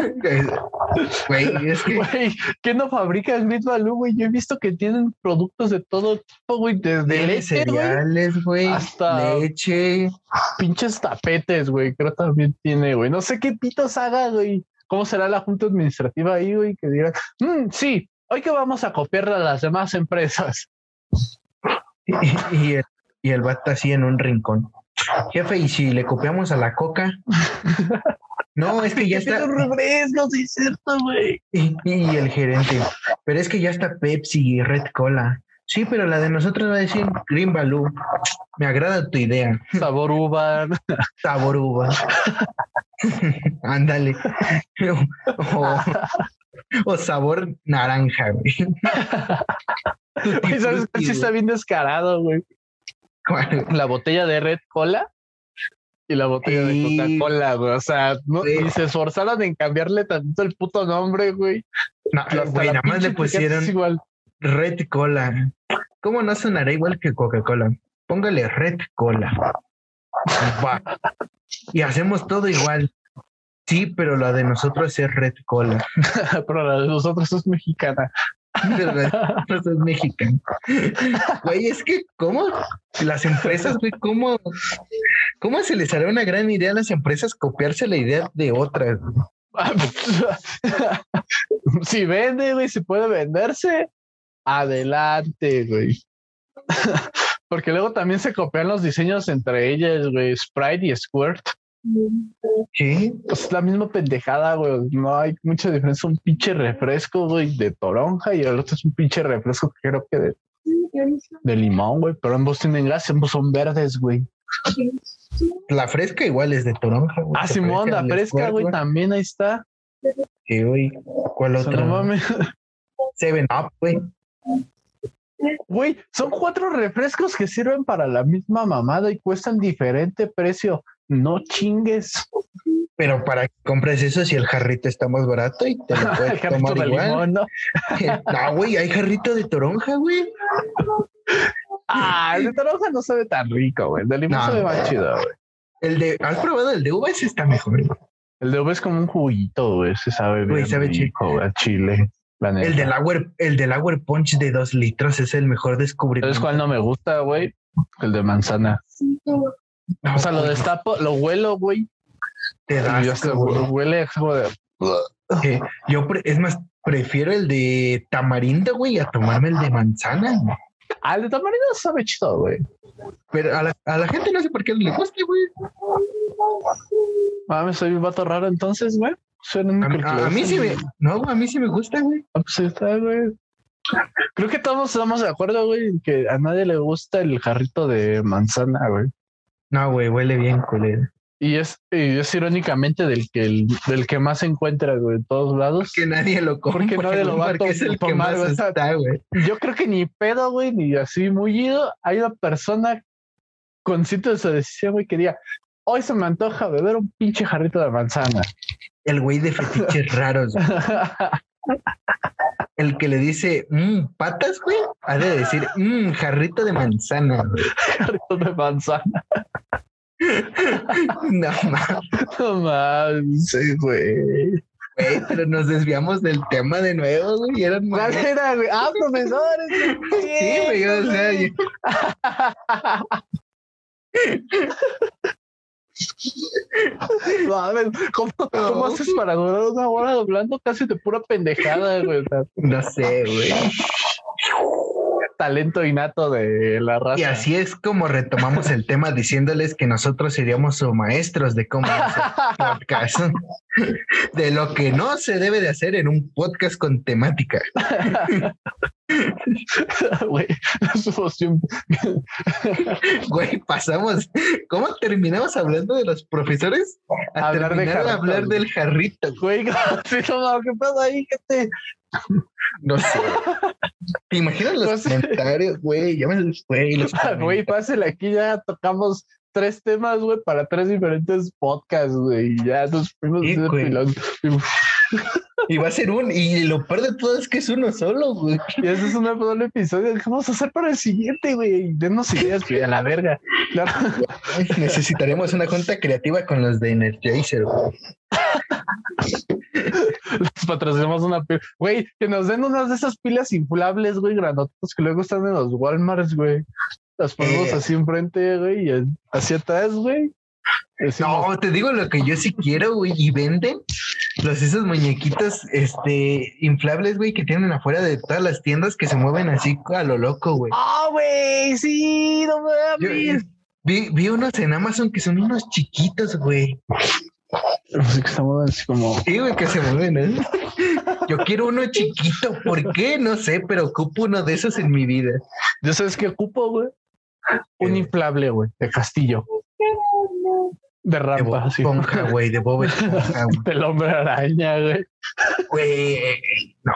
güey, es que Güey, ¿qué no fabrica Great Balloon, güey? Yo he visto que tienen productos de todo tipo, güey, desde leche, cereales, güey, hasta- leche. pinches tapetes, güey, creo también tiene, güey. No sé qué pitos haga, güey. ¿Cómo será la junta administrativa ahí, güey? Que diga, "Mm, sí, hoy que vamos a copiar a las demás empresas. Y, y el, y el vato así en un rincón. Jefe, ¿y si le copiamos a la coca? No, es que ya (laughs) está. refrescos, sí es cierto, güey. Y, y el gerente. Pero es que ya está Pepsi y Red Cola. Sí, pero la de nosotros va a decir Green Baloo. Me agrada tu idea. Sabor uva. Sabor uva. (laughs) Ándale. o, o sabor naranja, güey. Güey, ¿Sabes qué sí está bien descarado, güey? ¿Cuál? La botella de Red Cola y la botella Sí. de Coca-Cola, güey. O sea, no, Sí. ni se esforzaron en cambiarle tanto el puto nombre, güey. No, güey, nada más le pusieron igual. Red Cola. ¿Cómo no sonará igual que Coca-Cola? Póngale Red Cola. Va. Y hacemos todo igual. Sí, pero la de nosotros es Red Cola. (laughs) Pero la de nosotros es mexicana. Pero la de nosotros es mexicana. Güey, es que, ¿cómo las empresas, güey, cómo, cómo se les hará una gran idea a las empresas copiarse la idea de otras? (laughs) si vende, güey, si puede venderse, adelante, güey. (laughs) Porque luego también se copian los diseños entre ellas, güey, Sprite y Squirt. Sí, Es la misma pendejada, güey. No hay mucha diferencia. Un pinche refresco, güey, de toronja y el otro es un pinche refresco que creo que de, de limón, güey. Pero ambos tienen gas, ambos son verdes, güey. la fresca igual es de toronja. güey. Ah, Simón, la fresca, Squirt, güey, también ahí está. Sí, güey. ¿Cuál otra? no mames. Seven Up, güey. Güey, son cuatro refrescos que sirven para la misma mamada y cuestan diferente precio. No chingues. Pero para que compres eso si el jarrito está más barato y te lo (laughs) puedes tomar de igual. limón, ¿no? (laughs) No, güey, hay jarrito de toronja, güey. Ah, el de toronja no sabe tan rico, güey. El de limón No. sabe más chido, güey. El de, ¿has probado el de uva? Ese está mejor. güey. El de uva es como un juguito, güey. Se sabe Güey, bien sabe rico, güey, a chile. El del Agua, el del Agua Punch de dos litros es el mejor descubrimiento. ¿Sabes cuál no me gusta, güey? El de manzana. O sea, lo destapo, lo huelo, güey. te Y da ya asco, se güey. huele como de... Yo, pre- es más, prefiero el de tamarindo, güey, a tomarme el de manzana. güey. Ah, el de tamarindo sabe chido, güey. Pero a la, a la gente no sé por qué le gusta, güey. Mames, soy un vato raro entonces, güey. El único A, a- a mí sí me, no, a mí sí me gusta, güey. Pues está, güey. Creo que todos estamos de acuerdo, güey, que a nadie le gusta el jarrito de manzana, güey. No, güey, huele bien, culero. Y es, y es irónicamente del que el, del que más se encuentra, güey, en todos lados. Que nadie lo compra. Porque nadie lo va a es el que más está, güey. Yo creo que ni pedo, güey, ni así mullido. Hay una persona consciente de su decisión, güey, que diga, hoy se me antoja beber un pinche jarrito de manzana. El güey de fetiches (laughs) raros. güey. El que le dice, mmm, patas, güey, ha de decir, mmm, jarrito de manzana. güey. jarrito de manzana. (laughs) No mames, No mames, sí, güey. güey, pero nos desviamos del tema de nuevo, güey. Eran ¿Cuál era, güey? Ah, profesores. güey. (laughs) Sí, güey, o sea, yo- Mames, ¿Cómo, cómo haces para durar una hora hablando casi de pura pendejada, güey? No sé, güey. Talento innato de la raza. Y así es como retomamos el tema diciéndoles que nosotros seríamos sus maestros de cómo hacer (laughs) podcast. De lo que no se debe de hacer en un podcast con temática. (laughs) Güey, (laughs) Güey, pasamos. ¿Cómo terminamos hablando de los profesores? A Hablar de terminar de jarritos, hablar del jarrito. Güey, ¿qué pasa ahí, gente? No sé. ¿Te imaginas los No sé. comentarios, güey? Ya me güey, los Güey, comentarios. pásale, aquí ya tocamos tres temas, güey, para tres diferentes podcasts, güey. Ya nos fuimos Sí, güey. (laughs) Y va a ser un. Y lo peor de todo es que es uno solo, güey. Y ese es un nuevo episodio. ¿Qué vamos a hacer para el siguiente, güey? Denos ideas, güey, a la verga. Claro. Necesitaremos una junta creativa con los de Energizer, güey. Les patrocinamos una pila. Güey, que nos den unas de esas pilas inflables, güey, granotas que luego están en los Walmarts, güey. Las ponemos Eh. así enfrente, güey, y hacia atrás, güey. Decimos, No, te digo lo que yo sí quiero, güey, y venden los esos muñequitos este inflables, güey, que tienen afuera de todas las tiendas que se mueven así a lo loco, güey. ¡Ah, güey! ¡Sí! ¡No Yo- mames! vi, vi unos en Amazon que son unos chiquitos, güey. Así que estamos así como. Sí, güey, que se mueven. ¿eh? Yo quiero uno chiquito. ¿Por qué? No sé, pero ocupo uno de esos en mi vida. ¿Yo sabes qué ocupo, güey? Un inflable, güey, de castillo. De rampa. Esponja, güey, de Bob (laughs) Esponja, güey. Del hombre araña, güey. Güey, no.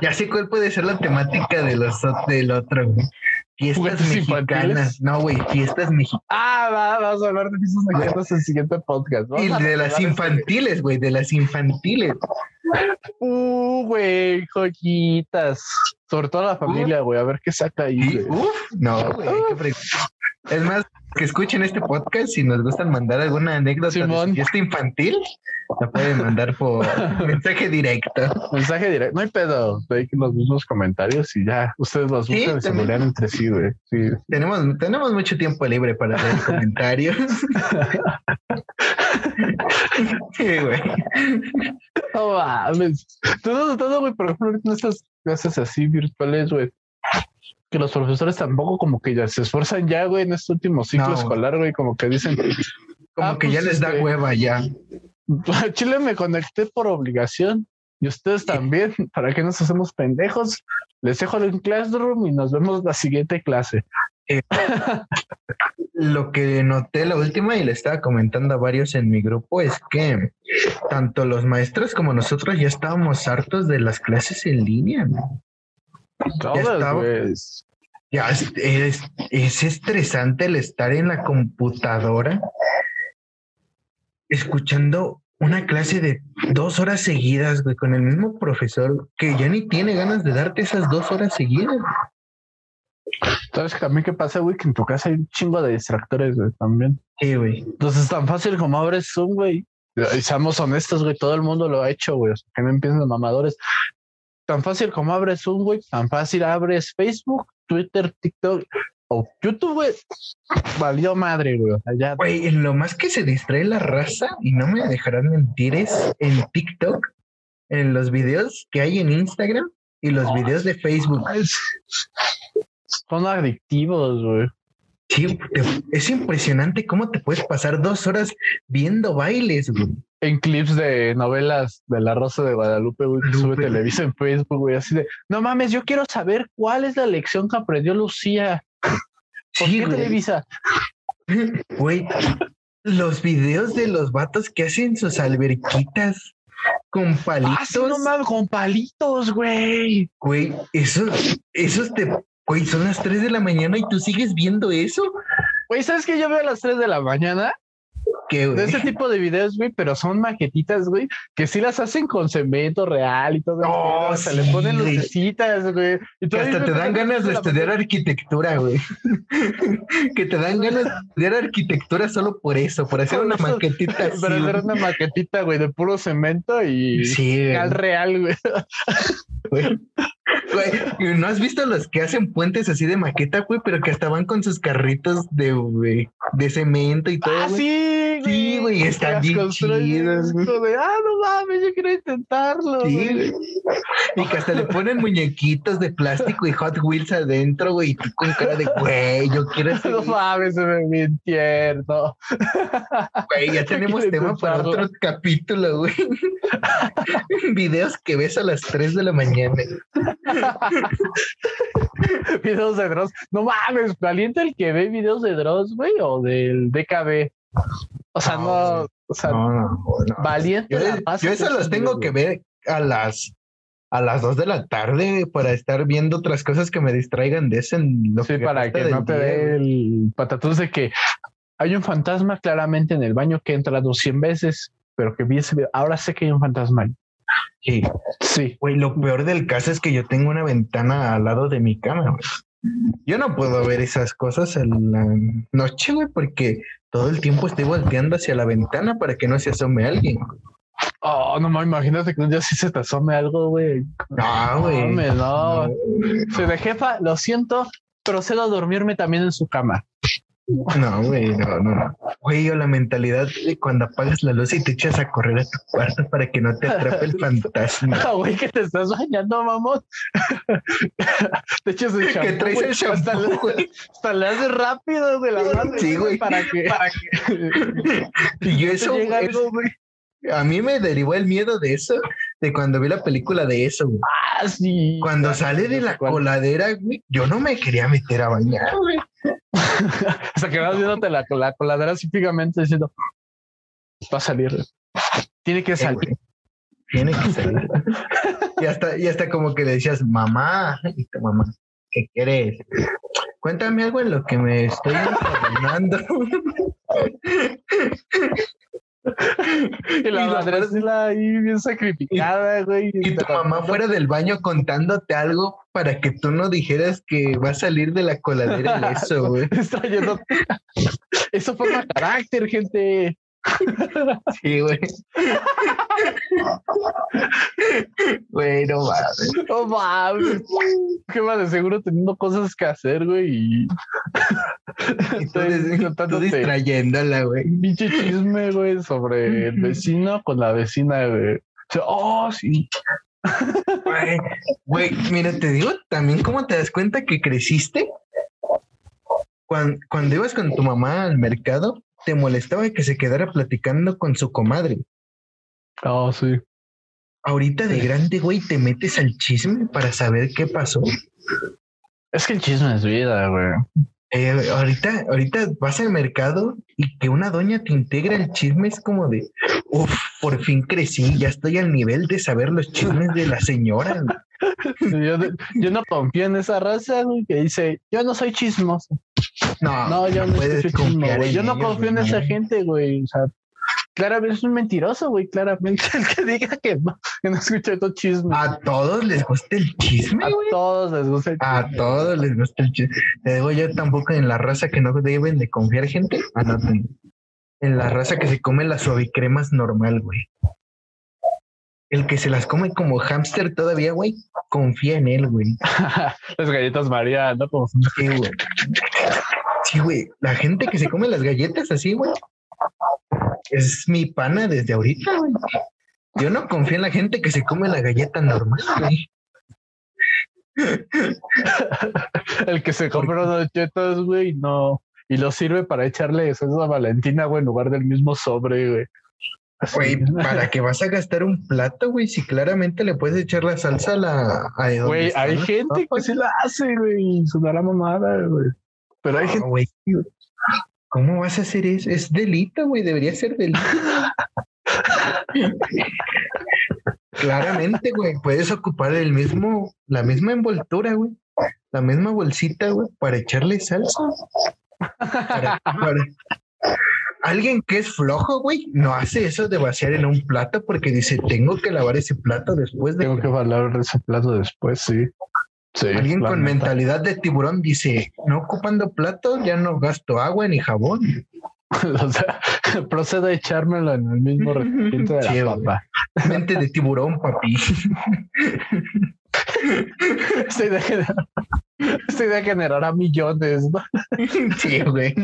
Ya sé cuál puede ser la temática de los, del otro, güey. Fiestas ¿Juguetes mexicanas. infantiles? No, güey, fiestas mexicanas. Ah, va, vamos a hablar de fiestas mexicanas en el siguiente podcast. Vamos Y de las recordar infantiles, güey, de las infantiles. este- Uh, güey, joyitas. Sobre todo la familia, güey. A ver qué saca ahí. Uf, no, güey. Es más, que escuchen este podcast, si nos gustan mandar alguna anécdota de Simón. fiesta infantil, la pueden mandar por (laughs) mensaje directo. Mensaje directo. No hay pedo. Hay que los mismos comentarios y ya. Ustedes los Sí, buscan y se entre sí, güey. Sí. Tenemos, tenemos mucho tiempo libre para leer (laughs) comentarios. (laughs) Sí, güey. No mames. Todo, todo, güey. Por ejemplo, en estas clases así virtuales, güey. Que los profesores tampoco como que ya se esfuerzan ya, güey, en este último ciclo No. escolar, güey, como que dicen, Como Ah, que pues, ya les da este, hueva ya. a (laughs) Chile me conecté por obligación y ustedes también, (laughs) ¿para qué nos hacemos pendejos? Les dejo el Classroom y nos vemos la siguiente clase. (laughs) Lo que noté la última y le estaba comentando a varios en mi grupo es que tanto los maestros como nosotros ya estábamos hartos de las clases en línea. ¿no? Todas, güey. Ya es, es, es estresante el estar en la computadora escuchando una clase de dos horas seguidas, güey, con el mismo profesor que ya ni tiene ganas de darte esas dos horas seguidas. ¿Sabes también qué pasa, güey? Que en tu casa hay un chingo de distractores, güey, también. Sí, güey. Entonces es tan fácil como abres Zoom, güey. Y seamos honestos, güey, todo el mundo lo ha hecho, güey. O sea, que no empiecen mamadores. Tan fácil como abres Zoom, güey. Tan fácil abres Facebook, Twitter, TikTok o YouTube, güey. Valió madre, güey. Ya. Güey, en lo más que se distrae la raza, y no me dejarán mentir, es en TikTok, en los videos que hay en Instagram y los videos de Facebook. Son adictivos, güey. Sí, es impresionante cómo te puedes pasar dos horas viendo bailes, güey. En clips de novelas de La Rosa de Guadalupe, güey, que sube. Televisa en Facebook, güey, así de, no mames, yo quiero saber cuál es la lección que aprendió Lucía. (laughs) ¿Por Sí, qué güey. Televisa? Güey, los videos de los vatos que hacen sus alberquitas con palitos, Ah, sí, no mames, con palitos, güey. güey, esos, esos te, güey, son las 3 de la mañana y tú sigues viendo eso. Güey, ¿sabes qué? Yo veo a las 3 de la mañana ¿Qué, de ese (laughs) tipo de videos, güey, pero son maquetitas, güey, que sí las hacen con cemento real y todo. Oh, eso, se le ponen lucecitas, güey. Y Que hasta te dan ganas de estudiar arquitectura, güey. (laughs) que te dan ganas de estudiar arquitectura solo por eso, por hacer una maquetita (laughs) así. Para hacer una maquetita, güey, de puro cemento y Sí, real, güey. Güey. ¿No has visto los que hacen puentes así de maqueta, güey? Pero que hasta van con sus carritos de, güey, de cemento y todo, Ah, güey. sí, Sí, güey, están bien güey. de, ah, no mames, yo quiero intentarlo. Sí, güey". güey. Y que hasta le ponen muñequitos de plástico y Hot Wheels adentro, güey, y tú con cara de, güey, yo quiero ese, (laughs) No mames, se ve bien tierno. (laughs) güey, ya tenemos tema para otro capítulo, güey. (laughs) Videos que ves a las 3 de la mañana. (laughs) videos de Dross. No mames, valiente el que ve videos de Dross, güey, o del DKB. O sea, No, no, o sea, No, no, no. valiente. Yo, la yo eso los tengo videos, que ver a las a las 2 de la tarde para estar viendo otras cosas que me distraigan de eso en lo Sí, para resta que no te dé el patatús de que hay un fantasma claramente en el baño que he entrado 100 veces, pero que vi ese video. Ahora sé que hay un fantasma ahí. Sí. Sí. Güey, lo peor del caso es que yo tengo una ventana al lado de mi cama, güey. Yo no puedo ver esas cosas en la noche, güey, porque todo el tiempo estoy volteando hacia la ventana para que no se asome alguien. Oh, no me imagínate que un día sí se te asome algo, güey. No, güey. mames, no. No. Soy de jefa, lo siento, procedo a dormirme también en su cama. No, güey, no, no. Güey, o la mentalidad de cuando apagas la luz y te echas a correr a tu cuarto para que no te atrape el (laughs) fantasma. Ah, güey, que te estás bañando, mamón. (laughs) te echas el shampoo. Que traes el güey, hasta, le, hasta le haces rápido, güey, la mano. Sí, güey. Para que, para que Y yo (laughs) eso, es- a mí me derivó el miedo de eso, de cuando vi la película de eso, güey. Ah, sí. Cuando sale de la ¿Cuál? coladera, güey, yo no me quería meter a bañar, güey. (laughs) O sea, que vas viéndote la, la coladera así diciendo, va a salir. Tiene que Eh, salir. Tiene que salir. y hasta, y hasta como que le decías, mamá, y tu mamá, ¿qué quieres? Cuéntame algo en lo que me estoy encadenando. (laughs) (laughs) y la y madre es la ahí bien sacrificada, güey. y tu mamá fuera del baño contándote algo para que tú no dijeras que va a salir de la coladera y eso, güey. (laughs) (laughs) Eso forma carácter, gente. Sí, güey. Güey, no mames. No mames. Qué más de seguro teniendo cosas que hacer, güey. Y Y tú, distrayéndola, güey. pinche chisme, güey, sobre el vecino con la vecina, güey. O sea, oh, sí. Güey, güey, mira, te digo también cómo te das cuenta que creciste. Cuando, cuando ibas con tu mamá al mercado, te molestaba que se quedara platicando con su comadre. Oh, sí. Ahorita de grande, güey, te metes al chisme para saber qué pasó. Es que el chisme es vida, güey. Eh, ahorita, ahorita vas al mercado y que una doña te integra el chisme es como de, uff, por fin crecí, ya estoy al nivel de saber los chismes de la señora. (laughs) güey". Yo, yo no confío en esa raza, güey, que dice, yo no soy chismoso. No, No, yo no puedes confiar güey. en Yo no ellos, confío en güey, esa gente, güey. O sea, claramente es un mentiroso, güey. Claramente (laughs) el que diga que no, que no escucha estos chismes. A todos les gusta el chisme, A todos les gusta el A chisme. todos les gusta el chisme. Te digo yo tampoco en la raza que no deben de confiar gente. Anoten. En la raza que se come las suavicremas normal, güey. El que se las come como hámster todavía, güey, confía en él, güey. (laughs) Las galletas María, ¿no? Como Sí, güey. Sí, güey. La gente que se come las galletas así, güey. Es mi pana desde ahorita, güey. Yo no confío en la gente que se come la galleta normal, güey. (laughs) El que se compra unos chetos, güey, no. Y lo sirve para echarle salsa Valentina, güey, en lugar del mismo sobre, güey. Güey, (laughs) ¿para qué vas a gastar un plato, güey? Si claramente le puedes echar la salsa a la. a Güey, hay gente que sí la hace, güey. Sonará mamada, güey. Pero hay No, gente. güey. ¿Cómo vas a hacer eso? Es delito, güey. Debería ser delito. Claramente, güey. Puedes ocupar el mismo, la misma envoltura, güey. La misma bolsita, güey, para echarle salsa. (laughs) Para- para- Alguien que es flojo, güey, no hace eso de vaciar en un plato porque dice, tengo que lavar ese plato después de Tengo que de ese plato después, sí. Sí. Alguien con neta. mentalidad de tiburón dice, no ocupando plato, ya no gasto agua ni jabón. (laughs) o sea, (laughs) procedo a echármelo en el mismo recipiente de la Sí, papa. Mente de tiburón, papi. (laughs) Idea, genera- esta idea generará millones, ¿no? (laughs) Sí, güey.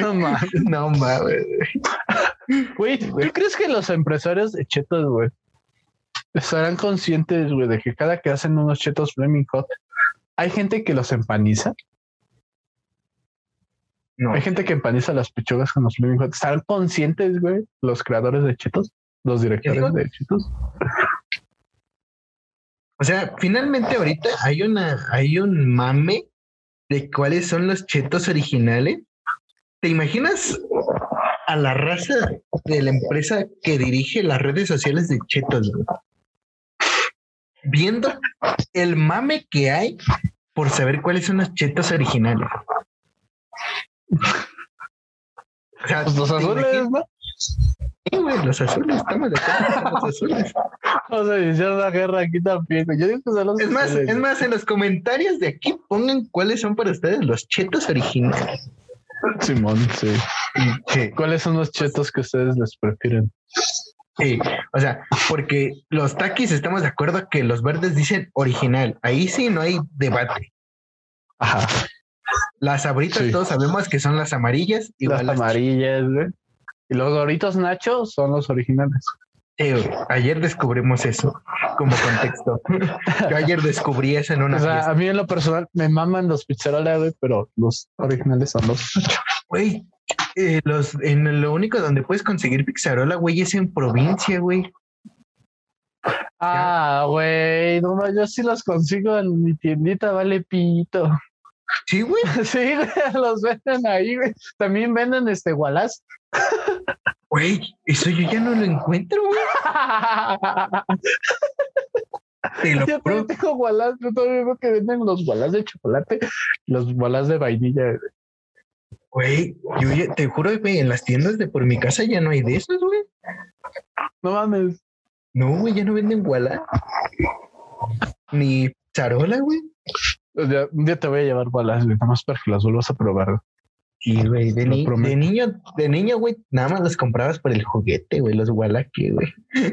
No mames. No mames. Güey, ¿tú crees que los empresarios de chetos, güey, estarán conscientes, güey, de que cada que hacen unos chetos Flaming Hot, hay gente que los empaniza? No. Hay gente que empaniza las pechugas con los Flaming Hot. ¿Estarán conscientes, güey, los creadores de chetos? Los directores de chetos. O sea, finalmente ahorita hay una, hay un mame de cuáles son los chetos originales. ¿Te imaginas a la raza de la empresa que dirige las redes sociales de chetos? güey? Viendo el mame que hay por saber cuáles son los chetos originales. (laughs) O sea, Pues los ¿te azules? ¿no? Sí, güey, los azules, estamos de acuerdo con los azules. (laughs) O sea, hicieron la guerra aquí también. Yo digo que son los Es más, azules, es más, en los comentarios de aquí pongan cuáles son para ustedes los chetos originales. Simón, sí. Sí, ¿Cuáles son los chetos que ustedes les prefieren? sí. O sea, porque los taquis estamos de acuerdo que los verdes dicen original. Ahí sí no hay debate. Ajá. Las abritas Sí. todos sabemos que son las amarillas. Igual las amarillas, güey. Y los Doritos Nacho son los originales. Güey. ayer descubrimos eso como contexto. (laughs) Yo ayer descubrí eso en una O sea, fiesta. a mí en lo personal me maman los pizzerola, güey, pero los originales son los. Güey, eh, los, en lo único donde puedes conseguir pizzarola, güey, es en provincia, güey. Ah, güey, no, yo sí los consigo en mi tiendita, vale pito. Sí, güey. (laughs) Sí, güey, los venden ahí, güey. También venden este gualás. Güey, eso yo ya no lo encuentro, güey. (laughs) Te lo Yo también tengo gualás, yo todavía veo que venden los gualás de chocolate, los gualás de vainilla. güey. Güey, yo ya- te juro, güey, en las tiendas de por mi casa ya no hay de esos, güey. No mames. No, güey, ya no venden guala. Ni charola, güey. Un día te voy a llevar gualás, güey, nada más para que las vuelvas a probar. Sí, güey, de, ni- de niño, de niño, güey, nada más los comprabas por el juguete, güey, los gualaque, güey. (laughs)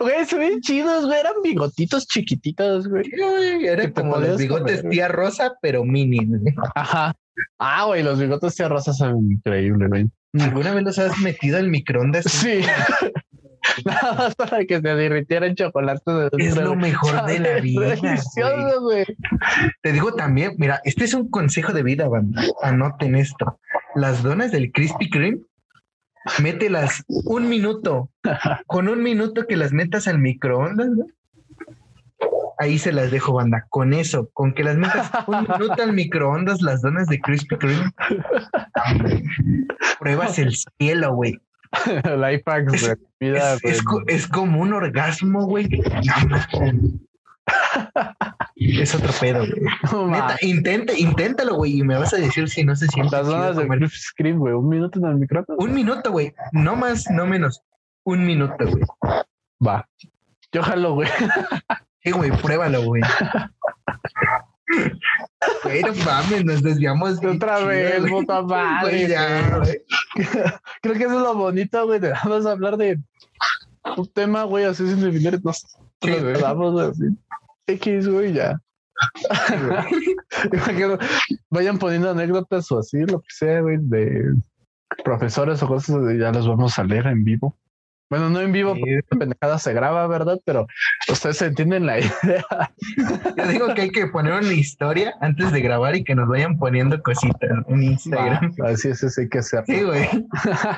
Güey, se ven chidos, güey. Eran bigotitos chiquititos, güey. Sí, güey, Era Que te como los bigotes comer. tía rosa, pero mini. güey. Ajá. Ah, güey, los bigotes de rosa son increíbles, güey. ¿Alguna vez los has metido al microondas? Sí. (laughs) (laughs) Nada más para que se derritieran chocolates. de Es lo mejor de la vida. Delicioso, güey. Te digo también, mira, este es un consejo de vida, banda. Anoten esto. Las donas del Krispy Kreme, mételas un minuto. Con un minuto que las metas al microondas, güey. Ahí se las dejo, banda. Con eso, con que las metas un minuto al microondas, las donas de Krispy Kreme. Pruebas el cielo, güey. (laughs) Life hacks Es- de vida, Es, es es como un orgasmo, güey. Es otro pedo, güey. (laughs) No Neta, inténtalo, güey, y me vas a decir si no se siente. Las donas de comer. Güey. Un minuto en el micrófono. Un minuto, güey. No más, no menos. Un minuto, güey. Va. Yo jalo, güey. Sí, güey, pruébalo, güey. (laughs) Güey, no mames, nos desviamos. Otra vez, puta madre. Güey, ya, güey. güey. (laughs) Creo que eso es lo bonito, güey. de Vamos a hablar de un tema, güey, así sin definir. Nos güey, así. X, güey, ya. (laughs) Vayan poniendo anécdotas o así, lo que sea, güey, de profesores o cosas, ya los vamos a leer en vivo. Bueno, no en vivo, porque esta pendejada se graba, ¿verdad? Pero ustedes entienden la (laughs) idea. Yo digo que hay que poner una historia antes de grabar y que nos vayan poniendo cositas en Instagram. Así es, eso hay que hacer. Sí, güey.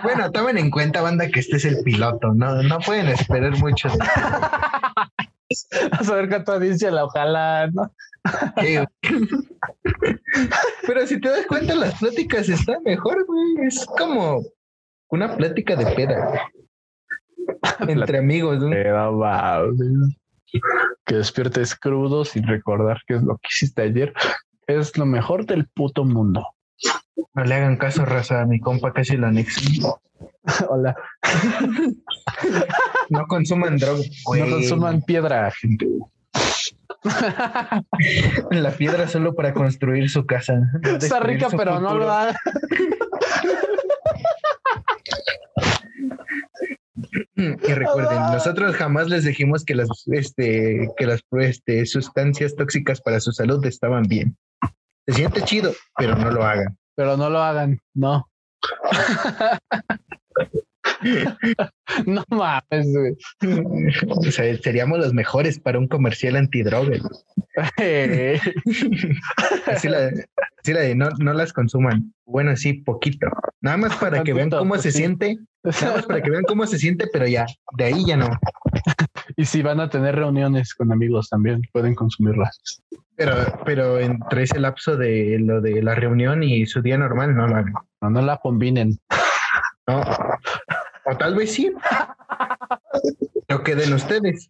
Bueno, tomen en cuenta, banda, que este es el piloto. No, no pueden esperar mucho de (laughs) A saber cuánta audiencia la ojalá, ¿no? Sí. Pero si te das cuenta, las pláticas están mejor, güey. Es como una plática de peda. (laughs) Entre amigos, ¿no? Pero. Que despiertes crudo sin recordar qué es lo que hiciste ayer. Es lo mejor del puto mundo. No le hagan caso, raza. A mi compa casi lo anexo. (laughs) Hola. No consuman droga. güey. No consuman piedra, gente. (laughs) La piedra solo para construir su casa. no Está rica, pero no lo haga. (clears throat) Y recuerden, nosotros jamás les dijimos que las, este, que las este, sustancias tóxicas para su salud estaban bien. Se siente chido, pero no lo hagan. Pero no lo hagan. No. (laughs) no mames, güey. O sea, seríamos los mejores para un comercial antidrogas. (laughs) Eh, Así la, así la de no, no las consuman. Bueno, sí, poquito. Nada más para que vean cómo pues se sí. siente. Nada más para que vean cómo se siente, pero ya, de ahí ya no. (laughs) y si van a tener reuniones con amigos también, pueden consumirlas. Pero, pero entre ese lapso de lo de la reunión y su día normal, no hagan. No, no la combinen. No. O tal vez sí. Lo queden ustedes.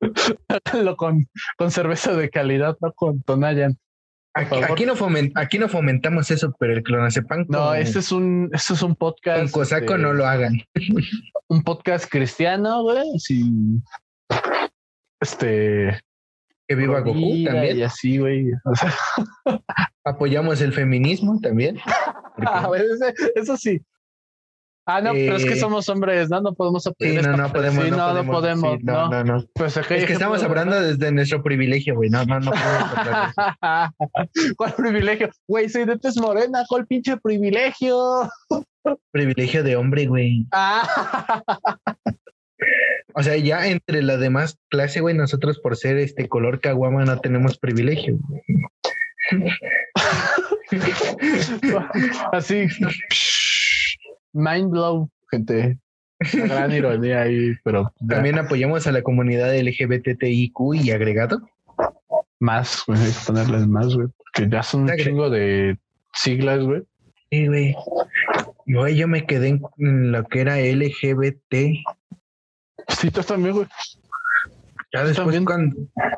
(laughs) Háganlo con, con cerveza de calidad, no con Tonayan. Aquí, no fomen- aquí no fomentamos eso, pero el clonazepam No, este es un, este es un podcast. con cosaco este, no lo hagan. Un podcast cristiano, güey. Sin este. Que viva Goku también. Y así, güey. O sea, Apoyamos el feminismo también. (laughs) porque ah, eso sí. Ah, no, pero es que Eh, somos hombres, ¿no? No podemos Sí, apoyar no, no podemos. Sí, no, no podemos. sí, no, no, no. Pues ok, Es que estamos hablando desde nuestro privilegio, güey. No, no, no podemos. (laughs) ¿Cuál privilegio? Güey, soy de tez morena, ¿cuál pinche privilegio? Privilegio de hombre, güey. Ah, O sea, ya entre la demás clase, güey, nosotros por ser este color caguama no tenemos privilegio. (laughs) así. (laughs) Mind blow, gente. Una gran ironía ahí, pero ya También apoyamos a la comunidad LGBTIQ y agregado. más, güey, hay que ponerles más, güey, porque ya son un chingo de siglas, güey. Sí, güey. Y, Güey, yo me quedé en, lo que era LGBT. Sí, tú también, güey. Ya después, cuando,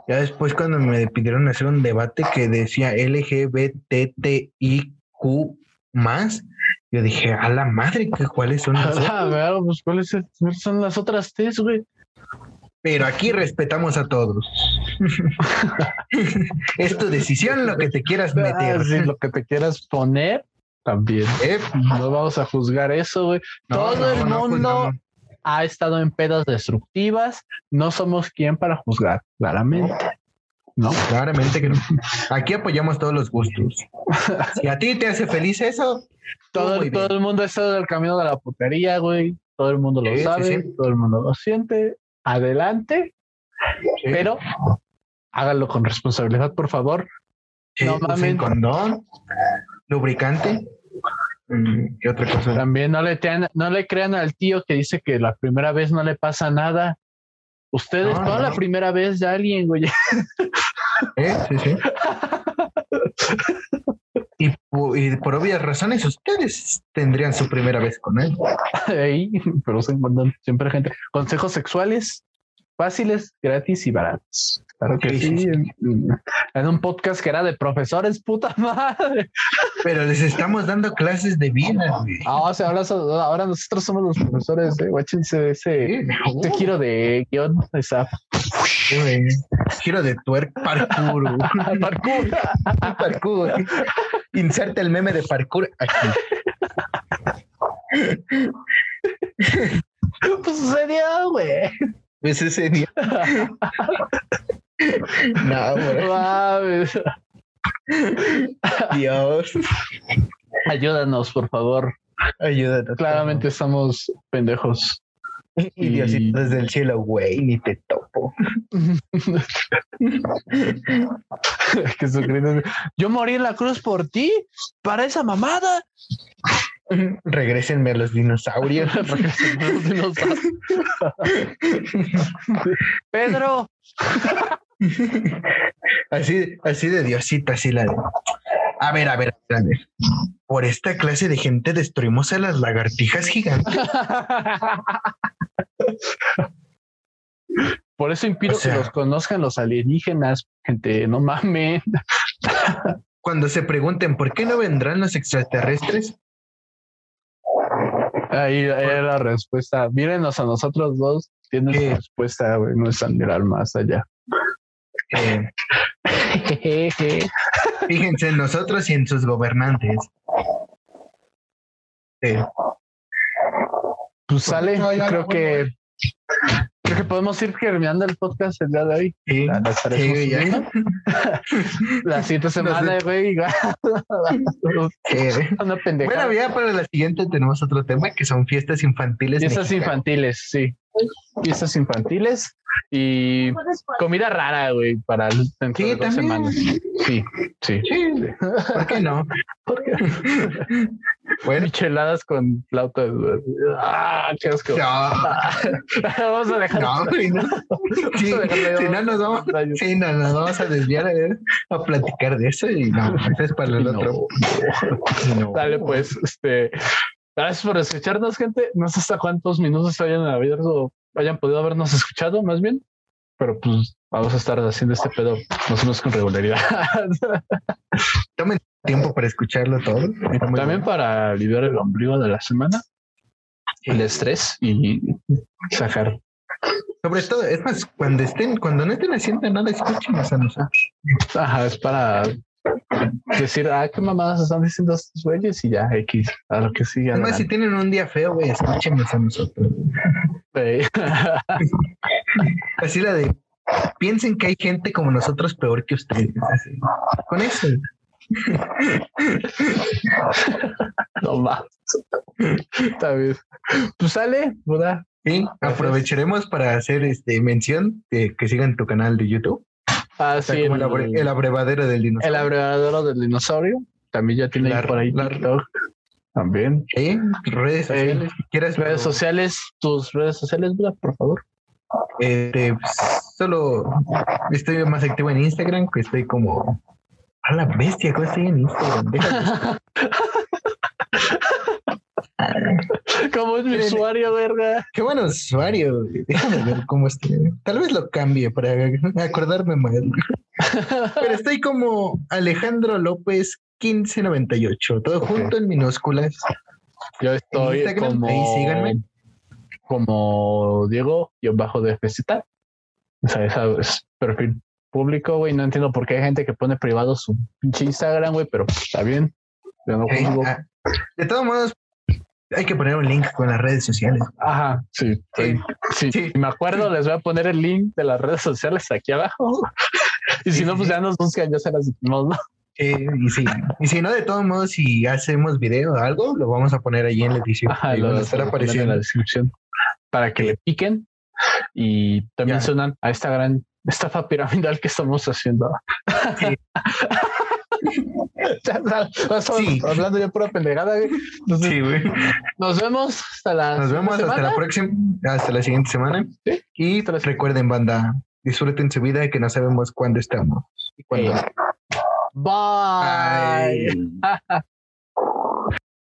ya después cuando me pidieron hacer un debate que decía LGBTIQ más, yo dije, a la madre, ¿qué- ¿cuáles son (laughs) las A pues, ¿cuáles son las otras tres, güey? Pero aquí respetamos a todos. (laughs) es tu decisión lo que te quieras Ah, meter. sí, lo que te quieras poner, también. ¿eh? No vamos a juzgar eso, güey. No, Todo no, el no mundo ha estado en pedas destructivas. No somos quien para juzgar, claramente. No. Claramente que no. Aquí apoyamos todos los gustos. Si a ti te hace feliz eso, Todo, el- todo bien. el mundo estado en el camino de la putería, güey. Todo el mundo lo Sí, sabe, sí. todo el mundo lo siente. Adelante, pero háganlo con responsabilidad, por favor. No mamen. condón, lubricante. Mm, ¿Qué otra cosa? También no le, tean- no le crean al tío que dice que la primera vez no le pasa nada. Ustedes, No, toda no. la primera vez de alguien, güey. ¿Eh? Sí, sí. Y, po- y por obvias razones, ustedes tendrían su primera vez con él. Ahí, pero se encuentran siempre gente. Consejos sexuales fáciles, gratis y baratos. Claro que Sí. En, en un podcast que era de profesores, puta (laughs) madre. Pero les estamos dando clases de vida, güey. Ah, o sea, ahora, ahora nosotros somos los profesores, eh. Guáchense ese, ese giro de guion. Esa güey. Giro de tuerca, parkour. (laughs) parkour. parkour. Inserte el meme de parkour aquí. Pues sucedió, güey. ¿Ves ese día? No. Mames. Dios. Ayúdanos, por favor. Ayúdanos. Claramente estamos pendejos. Y Diosito desde el cielo, güey, ni te topo. (laughs) Yo morí en la cruz por ti, para esa mamada. Regrésenme a los dinosaurios. (laughs) (laughs) Pedro, (laughs) así, así de Diosito, así la de. A ver, a ver, a ver. Por esta clase de gente destruimos a las lagartijas gigantes. (laughs) por eso impido O sea- que los conozcan los alienígenas, gente, no mamen. (laughs) Cuando se pregunten por qué no vendrán los extraterrestres, Ahí era la respuesta. Mírenos a nosotros dos. Tienen ¿Qué? su respuesta, güey. No es mirar más allá. Eh, (laughs) fíjense en nosotros y en sus gobernantes. Eh, Pues sale. No, ya, creo no, que creo que podemos ir terminando el podcast el día de hoy. sí, La, sí. (laughs) La siguiente semana, güey. (laughs) Eh, Una pendejada. Bueno, ya para la siguiente tenemos otro tema que son fiestas infantiles. Fiestas mexicanas. infantiles, sí. Fiestas infantiles y comida rara, güey, para dentro Sí, de dos semanas. Sí, sí. Sí, ¿por qué no? (laughs) bueno, Micheladas con flauta. Ah, qué asco. no, (laughs) Vamos a dejar. no, no. Sí, si no nos vamos, sí, no, nos vamos a desviar a, a platicar de eso y no, eso es para el (laughs) otro. No. Dale, pues, este. Gracias por escucharnos, gente. No sé hasta cuántos minutos hayan habido, hayan podido habernos escuchado, más bien. Pero pues vamos a estar haciendo este pedo más o menos con regularidad. (laughs) Tomen tiempo para escucharlo todo. También bueno. para aliviar el ombligo de la semana, el estrés y sacar. Sobre todo, es más, cuando estén, cuando no estén haciendo nada, escúchenos a nosotros. Ajá, es para decir, ah, qué mamadas están diciendo estos güeyes y ya, X, a lo que sigue. Además, si tienen un día feo, güey, escúchenos a nosotros. Así la de, piensen que hay gente como nosotros peor que ustedes. Con eso. no más. Está bien. Pues sale, ¿verdad? Sí, aprovecharemos para hacer este mención de que sigan tu canal de YouTube. Ah, sí. el, el, abrevadero del dinosaurio. El abrevadero del dinosaurio. También ya tiene por ahí TikTok. También. ¿Eh? Redes sociales. ¿Quieres redes sociales, tus redes sociales, ¿verdad? Por favor. Pues, solo estoy más activo en Instagram, que estoy como a la bestia, ¿cómo estoy en Instagram? (laughs) ¿Cómo es mi usuario, verga? Qué bueno usuario. Déjame ver cómo estoy. Tal vez lo cambie para acordarme más. Pero estoy como Alejandro López 1598, todo junto en minúsculas. Yo estoy como, ahí síganme. como Diego, yo bajo de FZ. O sea, esa es perfil público, güey. No entiendo por qué hay gente que pone privado su pinche Instagram, güey, pero está bien. Ah, de todos modos, hay que poner un link con las redes sociales. Ajá, sí, sí, sí. Me acuerdo, les voy a poner el link de las redes sociales aquí abajo. (laughs) y si no, pues ya nos buscan, ya se las decimos, ¿no? y sí, y si no, de todos modos, si hacemos video o algo, lo vamos a poner allí en la edición. Ajá, lo a estar apareciendo en la descripción para que le piquen y también suenan a esta gran estafa piramidal que estamos haciendo. Sí. (laughs) (laughs) sí. Hablando ya pura pendejada, sí, güey. Nos vemos hasta la Nos vemos hasta la próxima, hasta la siguiente semana. Y recuerden, banda, disfruten su vida y que no sabemos cuándo estamos y cuándo. Bye. (laughs)